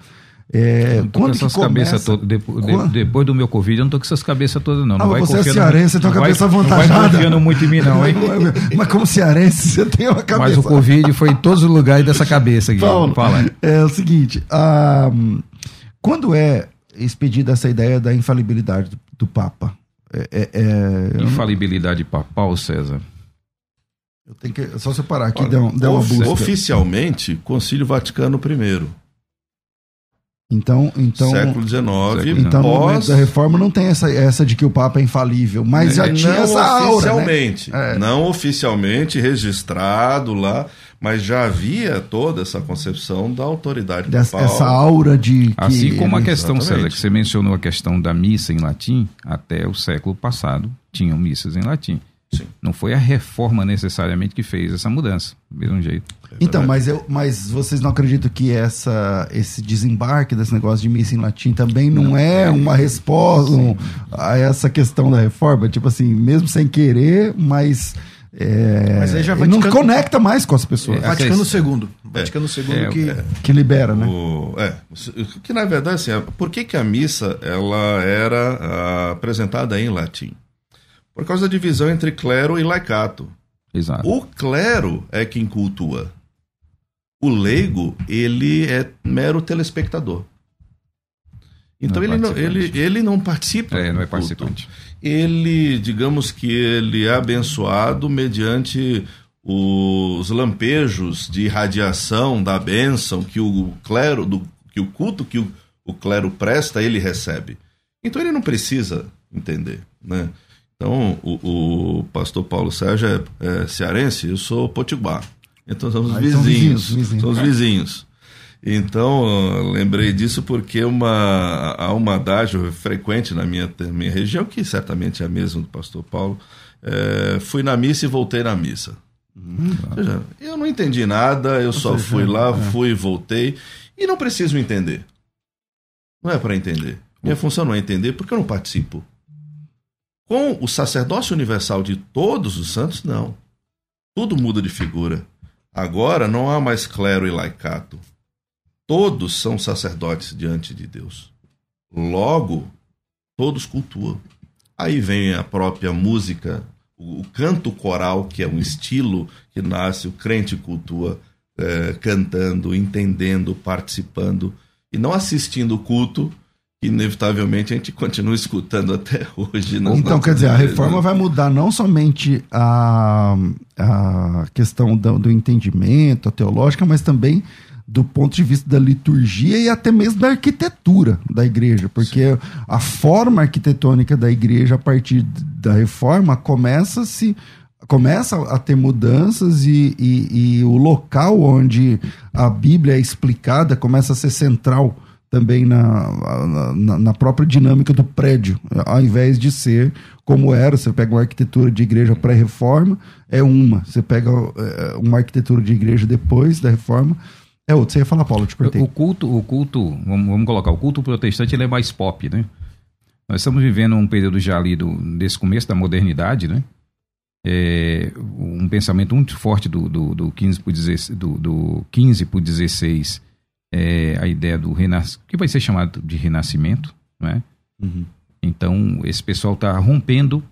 É, tô com essas cabeças todas. Depois, depois do meu Covid, eu não tô com essas cabeças todas, não. Ah, não vai você é cearense, você tem uma cabeça avantajada. Não vai confiando muito em mim, não, hein? Mas como cearense, você tem uma cabeça. Mas o Covid foi em todos os lugares dessa cabeça aqui. Paulo, Fala. É o seguinte: um, quando é expedida essa ideia da infalibilidade do, do Papa? É, é, é infalibilidade não... papal, César? Eu tenho que. Só separar aqui, Olha, deu, deu uma busca. Oficialmente, Concílio Vaticano I. Então, então, século XIX, então pós... no momento da reforma não tem essa, essa de que o Papa é infalível, mas já tinha não essa aura, oficialmente, né? é. não oficialmente registrado lá, mas já havia toda essa concepção da autoridade Dessa, papal. Essa aura de que assim como a questão Exatamente. César, que você mencionou a questão da missa em latim, até o século passado tinham missas em latim. Sim. Não foi a reforma necessariamente que fez essa mudança, do mesmo jeito. É então, mas, eu, mas vocês não acreditam que essa, esse desembarque desse negócio de missa em latim também não, não é, é uma resposta um, a essa questão da reforma? Tipo assim, mesmo sem querer, mas. É, mas aí já Vaticano, não conecta mais com as pessoas. É, Vaticano II. Vaticano II é, que, é, que libera, né? O, é, que na verdade, assim, por que, que a missa ela era ah, apresentada em latim? Por causa da divisão entre clero e laicato. Exato. O clero é quem cultua. O leigo, ele é mero telespectador. Então não é ele, não, ele, ele não participa. É, não é participante. Ele, digamos que ele é abençoado mediante os lampejos de radiação da bênção que o clero, do, que o culto que o, o clero presta, ele recebe. Então ele não precisa entender, né? Então, o, o pastor Paulo Sérgio é, é, cearense, eu sou potiguar. Então, somos ah, vizinhos, vizinhos, vizinhos. Somos vizinhos. Então, lembrei disso porque uma, há uma adágio frequente na minha, minha região, que certamente é a mesma do pastor Paulo. É, fui na missa e voltei na missa. Uhum. Seja, eu não entendi nada, eu só fui lá, é. fui e voltei. E não preciso entender. Não é para entender. Minha função não é entender porque eu não participo. Com o sacerdócio universal de todos os santos, não. Tudo muda de figura. Agora não há mais clero e laicato. Todos são sacerdotes diante de Deus. Logo, todos cultuam. Aí vem a própria música, o, canto coral, que é um estilo que nasce, o crente cultua é, cantando, entendendo, participando e não assistindo o culto, inevitavelmente a gente continua escutando até hoje. Então, quer dizer, a reforma vai mudar não somente a, a questão do, do entendimento, a teológica, mas também do ponto de vista da liturgia e até mesmo da arquitetura da igreja, porque Sim. a forma arquitetônica da igreja a partir da reforma começa a se começa a ter mudanças e, e, e, o local onde a Bíblia é explicada começa a ser central também na, na, na, própria dinâmica do prédio, ao invés de ser como era, você pega uma arquitetura de igreja pré-reforma, é uma, você pega é, uma arquitetura de igreja depois da reforma, é outra. Você ia falar, Paulo, te cortei. O culto, o culto vamos, vamos colocar, o culto protestante ele é mais pop, né? Nós estamos vivendo um período já ali do, desse começo da modernidade, né? É, um pensamento muito forte do, do, do 15 por 16, do, do 15 por 16 é, a ideia do renascimento, que vai ser chamado de renascimento, né? Uhum. Então, esse pessoal está rompendo,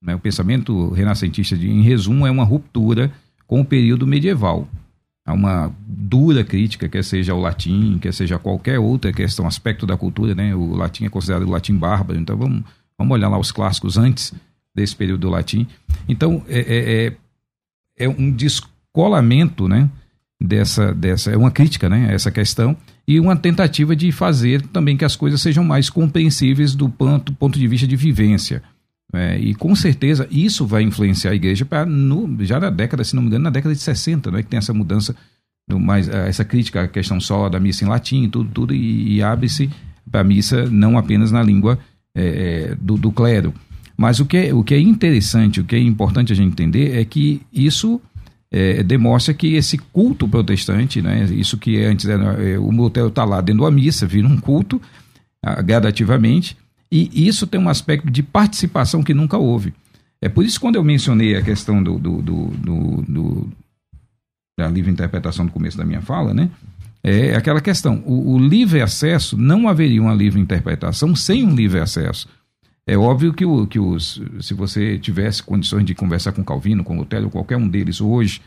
né? o pensamento renascentista, de, em resumo, é uma ruptura com o período medieval. Há uma dura crítica, quer seja o latim, quer seja qualquer outra questão, aspecto da cultura, né? O latim é considerado o latim bárbaro, então vamos, vamos olhar lá os clássicos antes desse período do latim. Então, é, é, é, é um descolamento, né? Dessa, dessa é uma crítica, né, essa questão e uma tentativa de fazer também que as coisas sejam mais compreensíveis do ponto, ponto de vista de vivência. É, e com certeza isso vai influenciar a igreja já na década, se não me engano, na década de 60, né, que tem essa mudança, do, mais, é, essa crítica à questão só da missa em latim, tudo, tudo e, e abre-se para a missa não apenas na língua é, do, do clero. Mas o que, é, o que é interessante, o que é importante a gente entender é que isso é, demonstra que esse culto protestante, né, isso que antes era, é, o motel está lá dentro da missa, vira um culto gradativamente, e isso tem um aspecto de participação que nunca houve. É por isso quando eu mencionei a questão do, do, do, do, do da livre interpretação no começo da minha fala, né? É aquela questão, o, o livre acesso, não haveria uma livre interpretação sem um livre acesso. É óbvio que, o, que os, se você tivesse condições de conversar com Calvino, com Lutero, qualquer um deles hoje,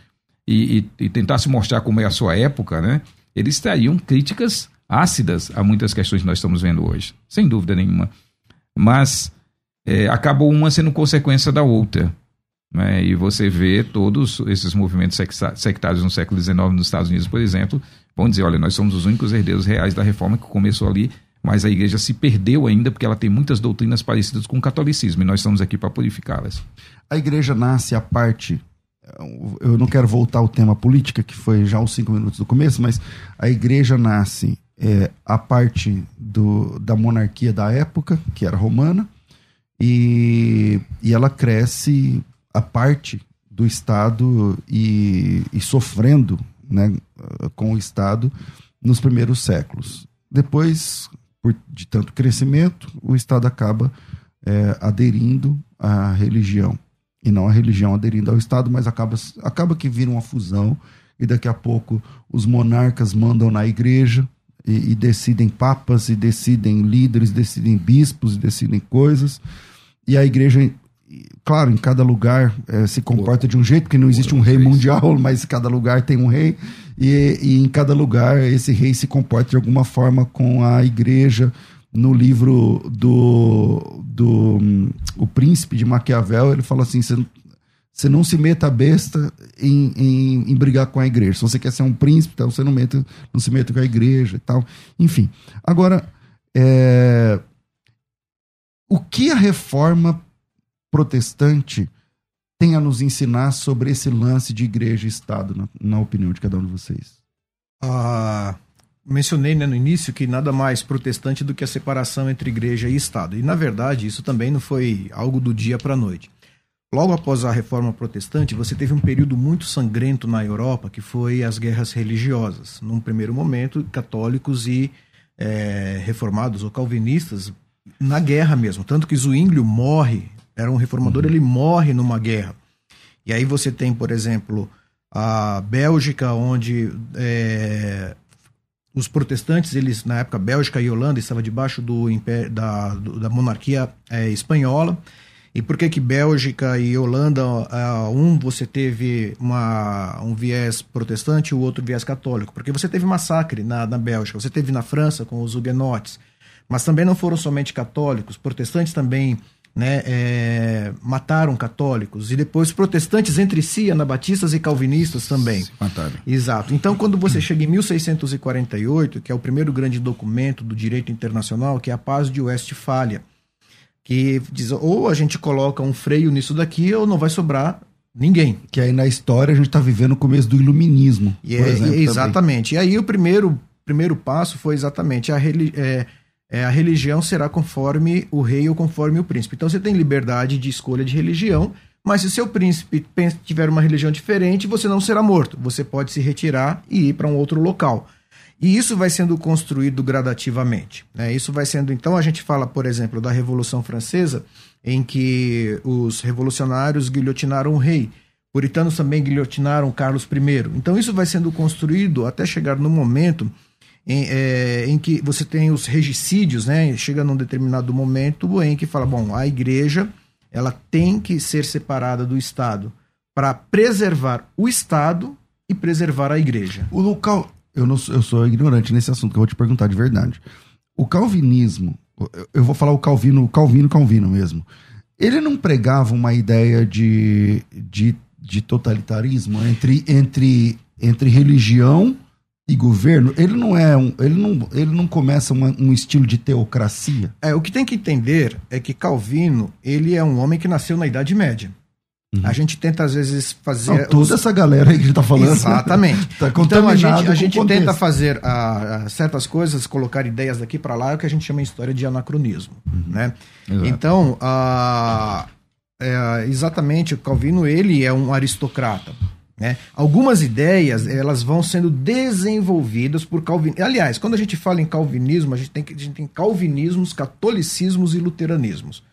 e, e, e tentasse mostrar como é a sua época, né, eles teriam críticas ácidas a muitas questões que nós estamos vendo hoje, sem dúvida nenhuma. Mas é, acabou uma sendo consequência da outra. Né? E você vê todos esses movimentos sectários no século XIX nos Estados Unidos, por exemplo, vão dizer: olha, nós somos os únicos herdeiros reais da reforma que começou ali mas a igreja se perdeu ainda porque ela tem muitas doutrinas parecidas com o catolicismo e nós estamos aqui para purificá-las. A igreja nasce a parte. Eu não quero voltar ao tema política, que foi já os cinco minutos do começo, mas a igreja nasce é, a parte do, da monarquia da época, que era romana, e, e ela cresce a parte do Estado e, e sofrendo né, com o Estado nos primeiros séculos. Depois, por, de tanto crescimento, o Estado acaba é, aderindo à religião. E não a religião aderindo ao Estado, mas acaba, acaba que vira uma fusão e daqui a pouco os monarcas mandam na igreja e, e decidem papas, e decidem líderes, decidem bispos, decidem coisas. E a igreja claro, em cada lugar é, se comporta de um jeito, porque não existe um rei mundial, mas cada lugar tem um rei, e, e, em cada lugar esse rei se comporta de alguma forma com a igreja. No livro do, do um, O Príncipe de Maquiavel, ele fala assim: você não se meta besta em, em, em, brigar com a igreja. Se você quer ser um príncipe, então você não, meta, não se meta com a igreja e tal. Enfim. Agora, é, o que a reforma protestante tem a nos ensinar sobre esse lance de igreja e Estado, na, na opinião de cada um de vocês? Ah, mencionei né, no início que nada mais protestante do que a separação entre igreja e Estado. E, na verdade, isso também não foi algo do dia para a noite. Logo após a reforma protestante, você teve um período muito sangrento na Europa, que foi as guerras religiosas. Num primeiro momento, católicos e é, reformados ou calvinistas na guerra mesmo. Tanto que Zwinglio morre era um reformador, uhum. ele morre numa guerra. E aí você tem, por exemplo, a Bélgica, onde é, os protestantes, eles na época Bélgica e Holanda estavam debaixo do da, da monarquia é, espanhola. E por que que Bélgica e Holanda, uh, um você teve uma, um viés protestante e o outro viés católico? Porque você teve massacre na, na Bélgica, você teve na França com os huguenotes, mas também não foram somente católicos, protestantes também né, é, mataram católicos e depois protestantes entre si, anabatistas e calvinistas também. Se mataram. Exato. Então, quando você chega em 1648, que é o primeiro grande documento do direito internacional, que é a Paz de Westfália, que diz ou a gente coloca um freio nisso daqui ou não vai sobrar Ninguém. Que aí na história a gente está vivendo o começo do iluminismo. E é, exemplo, exatamente. Também. E aí o primeiro, primeiro passo foi exatamente a, é, é, a religião será conforme o rei ou conforme o príncipe. Então você tem liberdade de escolha de religião, mas se seu príncipe tiver uma religião diferente, você não será morto. Você pode se retirar e ir para um outro local. E isso vai sendo construído gradativamente. Né? Isso vai sendo. Então, a gente fala, por exemplo, da Revolução Francesa, em que os revolucionários guilhotinaram o rei. Puritanos também guilhotinaram Carlos I. Então, isso vai sendo construído até chegar no momento em, é, em que você tem os regicídios, né? Chega num determinado momento em que fala, bom, a igreja ela tem que ser separada do Estado para preservar o Estado e preservar a igreja. O local, eu, não, eu sou ignorante nesse assunto que eu vou te perguntar de verdade. O calvinismo, eu vou falar o Calvino, Calvino, Calvino mesmo. Ele não pregava uma ideia de, de, de totalitarismo entre, entre, entre religião e governo, ele não é um, ele não, ele não começa uma, um estilo de teocracia. É, o que tem que entender é que Calvino, ele é um homem que nasceu na Idade Média. Uhum. A gente tenta às vezes fazer não, toda os... essa galera aí que a gente tá falando. Exatamente. tá então a gente, a gente tenta fazer a, a, certas coisas, colocar ideias daqui para lá, é o que a gente chama de história de anacronismo, uhum. né? Exato. Então, a, é, exatamente, o Calvino ele é um aristocrata. Né? Algumas ideias elas vão sendo desenvolvidas por calvinismo. Aliás, quando a gente fala em calvinismo, a gente tem, a gente tem calvinismos, catolicismos e luteranismos.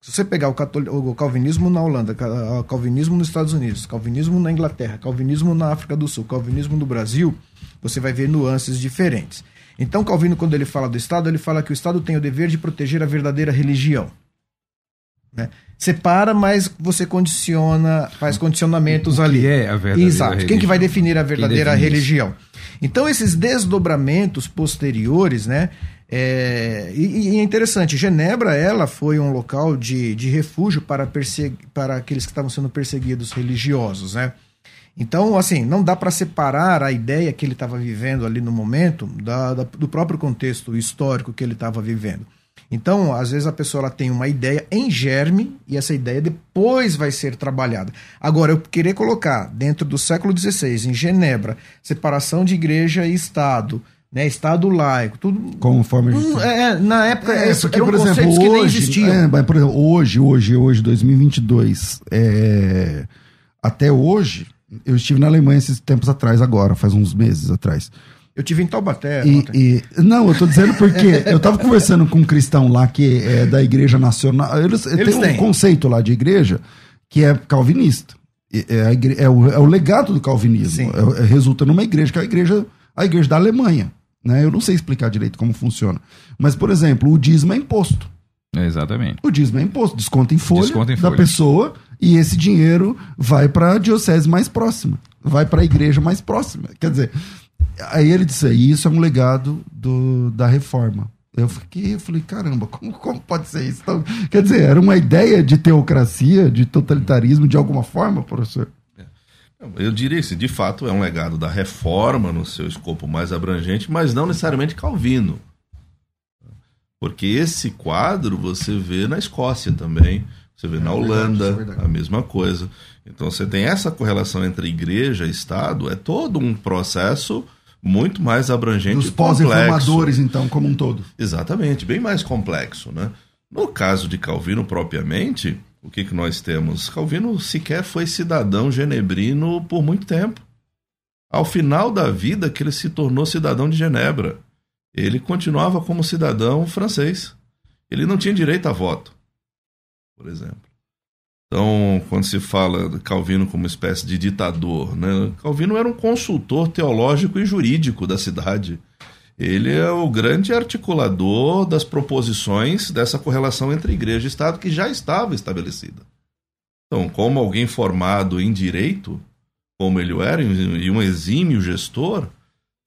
Se você pegar o, catol... o calvinismo na Holanda, o calvinismo nos Estados Unidos, calvinismo na Inglaterra, calvinismo na África do Sul, calvinismo no Brasil, você vai ver nuances diferentes. Então, Calvino, quando ele fala do Estado, ele fala que o Estado tem o dever de proteger a verdadeira religião. Né? Separa, mas você condiciona, faz condicionamentos o ali. é a verdadeira Exato. Religião? Quem que vai definir a verdadeira religião? Então, esses desdobramentos posteriores, né? É, e, e, é interessante, Genebra ela foi um local de, de refúgio para, para aqueles que estavam sendo perseguidos religiosos, né? Então, assim, não dá para separar a ideia que ele estava vivendo ali no momento da, da, do próprio contexto histórico que ele estava vivendo. Então, às vezes a pessoa ela tem uma ideia em germe e essa ideia depois vai ser trabalhada. Agora, eu querer colocar dentro do século XVI, em Genebra, separação de igreja e Estado, né, Estado laico, tudo. De. Hum, é, é, na época, é, porque, por exemplo, hoje, nem existiam. É, mas, por exemplo, hoje, hoje, hoje, 2022, é, até hoje, eu estive na Alemanha esses tempos atrás, agora, faz uns meses atrás. Eu tive em Taubaté. E, e, não, eu tô dizendo porque eu tava conversando com um cristão lá que é da Igreja Nacional. Eles, Eles têm um conceito lá de igreja que é calvinista. É, a igre, é, o, é o legado do calvinismo. É, é, resulta numa igreja que é a igreja, a igreja da Alemanha. Né? Eu não sei explicar direito como funciona. Mas, por exemplo, o dízimo é imposto. É exatamente. O dízimo é imposto, desconta em folha, desconta em folha. da pessoa e esse dinheiro vai para a diocese mais próxima, vai para a igreja mais próxima. Quer dizer, Aí ele disse, isso é um legado do, da reforma. Eu fiquei, eu falei, caramba, como, como pode ser isso? Então, quer dizer, era uma ideia de teocracia, de totalitarismo de alguma forma, professor? É. Eu diria que de fato é um legado da reforma no seu escopo mais abrangente, mas não necessariamente Calvino. Porque esse quadro você vê na Escócia também, você vê é, na Holanda, verdade, é a mesma coisa. Então você tem essa correlação entre igreja e Estado, é todo um processo muito mais abrangente Dos pós-reformadores, então, como um todo. Exatamente, bem mais complexo, né? No caso de Calvino propriamente, o que, que nós temos? Calvino sequer foi cidadão genebrino por muito tempo. Ao final da vida que ele se tornou cidadão de Genebra, ele continuava como cidadão francês. Ele não tinha direito a voto, por exemplo. Então, quando se fala Calvino como uma espécie de ditador, né? Calvino era um consultor teológico e jurídico da cidade. Ele é o grande articulador das proposições dessa correlação entre igreja e Estado que já estava estabelecida. Então, como alguém formado em direito, como ele era, e um exímio gestor,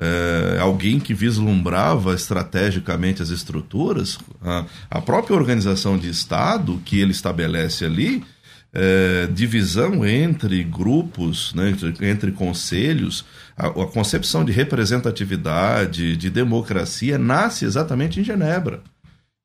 é, alguém que vislumbrava estrategicamente as estruturas, a, a própria organização de Estado que ele estabelece ali é, divisão entre grupos, né, entre, entre conselhos, a, a, concepção de representatividade, de democracia, nasce exatamente em Genebra.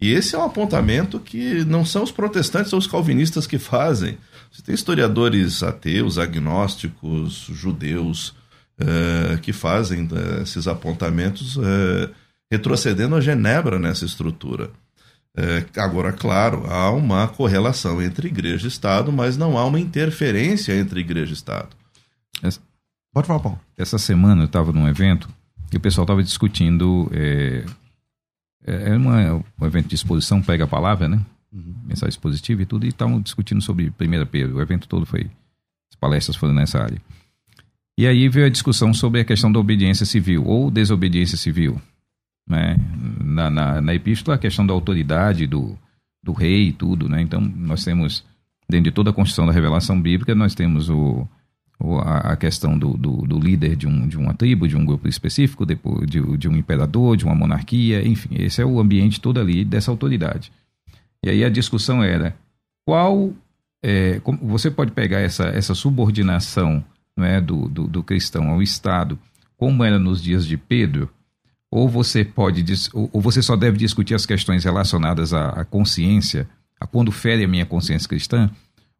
E esse é um apontamento que não são os protestantes ou os calvinistas que fazem. Você tem historiadores ateus, agnósticos, judeus, eh, que fazem eh, esses apontamentos retrocedendo a Genebra nessa estrutura. Agora, claro, há uma correlação entre igreja e Estado, mas não há uma interferência entre igreja e Estado. Essa, Pode falar, Paulo. essa semana eu estava num evento e o pessoal estava discutindo. É, é uma, um evento de exposição, pega a palavra, né? Mensagem expositiva e tudo, e estavam discutindo sobre 1 Pedro. O evento todo foi. As palestras foram nessa área. E aí veio a discussão sobre a questão da obediência civil ou desobediência civil. Né? Na, na, na epístola, a questão da autoridade do, do rei e tudo. Né? Então, nós temos, dentro de toda a construção da revelação bíblica, nós temos o, o a, a questão do, do, do, líder de, um, de uma tribo, de um grupo específico, depois de, de um imperador, de uma monarquia, enfim, esse é o ambiente todo ali dessa autoridade. E aí a discussão era qual. É, você pode pegar essa, essa subordinação não é, do, do, do cristão ao Estado, como era nos dias de Pedro, ou você pode ou você só deve discutir as questões relacionadas à, à, consciência, a quando fere a minha consciência cristã,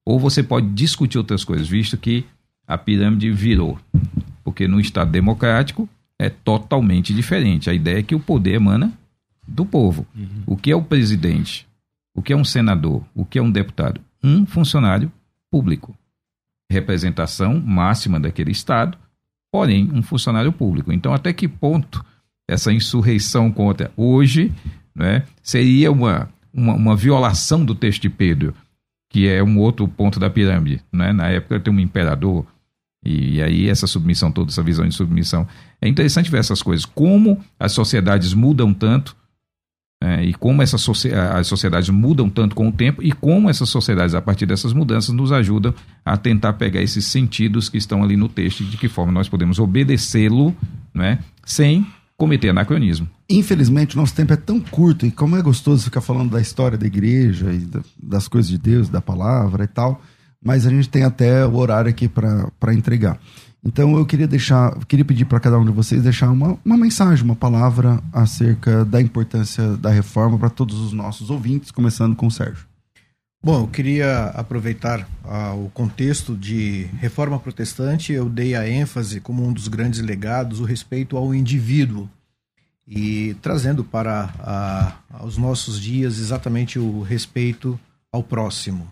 ou você pode discutir outras coisas, visto que a pirâmide virou. Porque no Estado democrático é totalmente diferente. A ideia é que o poder emana do povo. Uhum. O que é o presidente? O que é um senador? O que é um deputado? Um funcionário público representação máxima daquele Estado, porém um funcionário público. Então, até que ponto essa insurreição contra hoje né, seria uma, uma, uma, violação do texto de Pedro, que é um outro ponto da pirâmide. Né? Na época tem um imperador, e, e aí essa submissão toda, essa visão de submissão. É interessante ver essas coisas, como as sociedades mudam tanto é, e como essas as sociedades mudam tanto com o tempo e como essas sociedades, a partir dessas mudanças, nos ajudam a tentar pegar esses sentidos que estão ali no texto de que forma nós podemos obedecê-lo né, sem cometer anacronismo. Infelizmente, nosso tempo é tão curto e como é gostoso ficar falando da história da igreja e das coisas de Deus, da palavra e tal, mas a gente tem até o horário aqui para entregar. Então eu queria deixar, queria pedir para cada um de vocês deixar uma, uma mensagem, uma palavra acerca da importância da reforma para todos os nossos ouvintes, começando com o Sérgio. Bom, eu queria aproveitar ah, o contexto de reforma protestante, eu dei a ênfase como um dos grandes legados o respeito ao indivíduo e trazendo para ah, os nossos dias exatamente o respeito ao próximo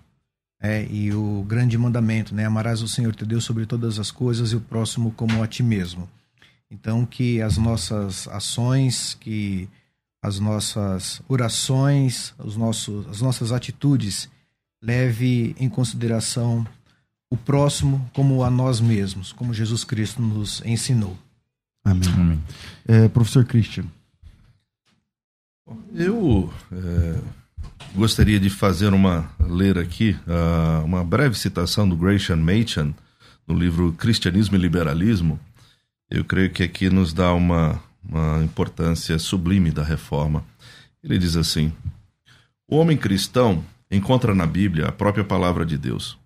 é, e o grande mandamento, né? Amarás o Senhor teu Deus sobre todas as coisas e o próximo como a ti mesmo. Então, que as nossas ações, que as nossas orações, os nossos, as nossas atitudes leve em consideração o próximo como a nós mesmos, como Jesus Cristo nos ensinou. Amém. Amém. É, professor Christian. Eu é gostaria de fazer uma ler aqui uh, uma breve citação do Gratian Machen no livro Cristianismo e Liberalismo. Eu creio que aqui nos dá uma, uma importância sublime da reforma. Ele diz assim: O homem cristão encontra na Bíblia a própria palavra de Deus.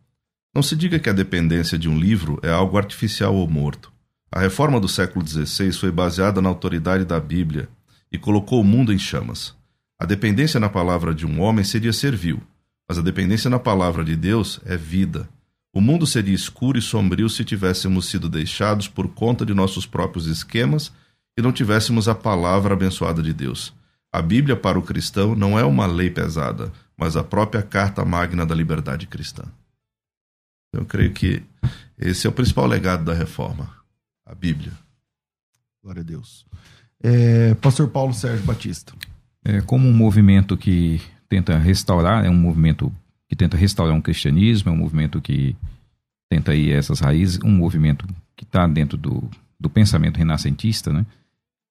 Não se diga que a dependência de um livro é algo artificial ou morto. A reforma do século XVI foi baseada na autoridade da Bíblia e colocou o mundo em chamas. A dependência na palavra de um homem seria servil, mas a dependência na palavra de Deus é vida. O mundo seria escuro e sombrio se tivéssemos sido deixados por conta de nossos próprios esquemas e não tivéssemos a palavra abençoada de Deus. A Bíblia para o cristão não é uma lei pesada, mas a própria carta magna da liberdade cristã. Eu creio que esse é o principal legado da reforma, a Bíblia. Glória a Deus. É, Pastor Paulo Sérgio Batista é, como um movimento que tenta restaurar, é um movimento que tenta restaurar um cristianismo, é um movimento que tenta aí essas raízes, um movimento que está dentro do, do pensamento renascentista, né?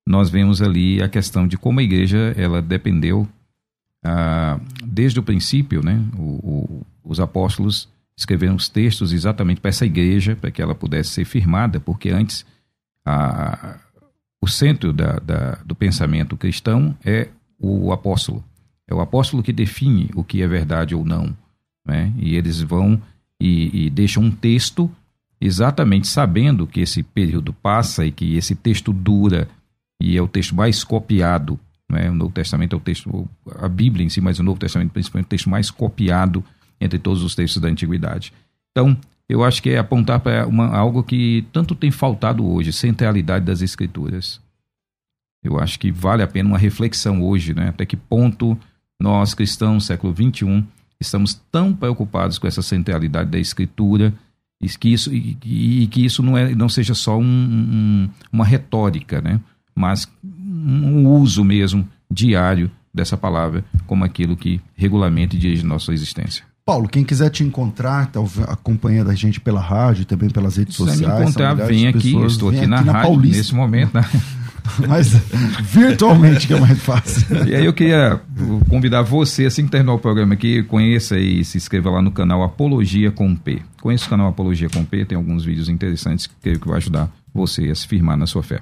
Nós vemos ali a questão de como a igreja ela dependeu ah, desde o princípio, né? O, o, os apóstolos escreveram os textos exatamente para essa igreja, para que ela pudesse ser firmada, porque antes a, o centro da, da, do pensamento cristão é o apóstolo. É o apóstolo que define o que é verdade ou não. Né? E eles vão e, e deixam um texto exatamente sabendo que esse período passa e que esse texto dura e é o texto mais copiado Não é? O Novo Testamento é o texto, a Bíblia em si, mas o Novo Testamento principalmente é o texto mais copiado entre todos os textos da Antiguidade. Então, eu acho que é apontar para algo que tanto tem faltado hoje, centralidade das Escrituras. Eu acho que vale a pena uma reflexão hoje, né? Até que ponto nós, cristãos, século XXI, estamos tão preocupados com essa centralidade da Escritura e que isso, e, e que isso não, é, não seja só um, um, uma retórica, né? mas um uso mesmo diário dessa palavra como aquilo que regulamenta e dirige nossa existência. Paulo, quem quiser te encontrar, tá acompanhando a gente pela rádio, também pelas redes Se sociais. Se encontrar, vem aqui, pessoas, estou aqui na, aqui na rádio Paulista. nesse momento. Né? Mas virtualmente que é mais fácil. E aí eu queria convidar você, assim que terminar o programa aqui, conheça e se inscreva lá no canal Apologia com P. Conheça o canal Apologia com P, tem alguns vídeos interessantes que creio que vai ajudar você a se firmar na sua fé.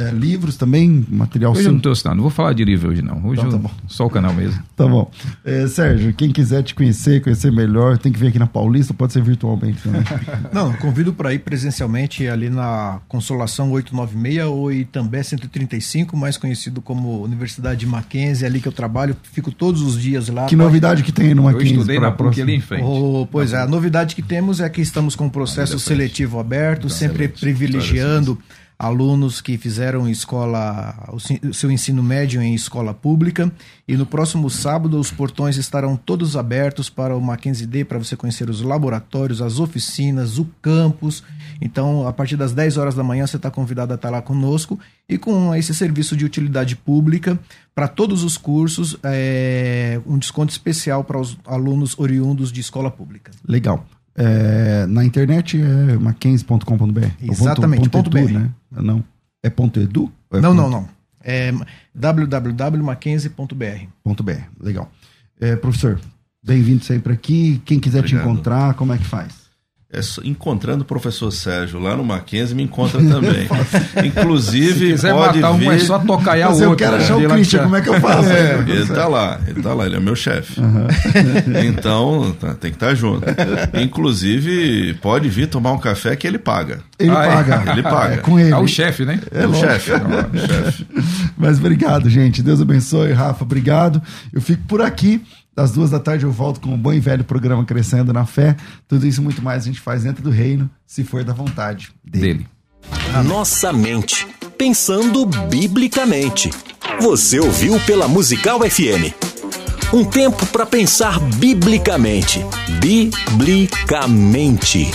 É, livros também, material Hoje sim. eu não trouxe nada, não vou falar de livro hoje não. Hoje então, tá eu, só o canal mesmo. Tá bom. É, Sérgio, quem quiser te conhecer, conhecer melhor, tem que vir aqui na Paulista, pode ser virtualmente também. não, convido para ir presencialmente ali na Consolação 896 ou Itambé 135, mais conhecido como Universidade de Mackenzie, ali que eu trabalho, fico todos os dias lá. Que novidade que tem no Mackenzie? Eu estudei na PUC ali em frente. Oh, pois é, a novidade que temos é que estamos com o processo seletivo aberto, então, sempre privilegiando alunos que fizeram escola, o seu ensino médio em escola pública. E no próximo sábado, os portões estarão todos abertos para o Mackenzie D, para você conhecer os laboratórios, as oficinas, o campus. Então, a partir das 10 horas da manhã, você está convidado a estar lá conosco. E com esse serviço de utilidade pública, para todos os cursos, é, um desconto especial para os alunos oriundos de escola pública. Legal. É, na internet é mackenzie.com.br. Exatamente, ponto, ponto edu, né? Não. É ponto .edu? É não, ponto... não, não. É www.mackenzie.br. .br, legal. É, professor, bem-vindo sempre aqui. Quem quiser Obrigado. te encontrar, como é que faz? É encontrando o professor Sérgio lá no Mackenzie, me encontra também. Inclusive, Se quiser pode matar vir... um, é só tocar e a outra. eu quero achar o Christian, como é que eu faço? É, ele tá lá, ele tá lá, ele é meu chefe. Uhum. Então, tá, tem que estar tá junto. Inclusive, pode vir tomar um café que ele paga. Ele ah, paga. É? Ele paga. É com ele. É o chefe, né? É, o chefe. É Mas obrigado, gente. Deus abençoe. Rafa, obrigado. Eu fico por aqui. Das duas da tarde eu volto com o bom e velho programa Crescendo na Fé. Tudo isso e muito mais a gente faz dentro do reino, se for da vontade dele. dele. Nossa mente, pensando biblicamente. Você ouviu pela Musical FM. Um tempo para pensar biblicamente. Biblicamente.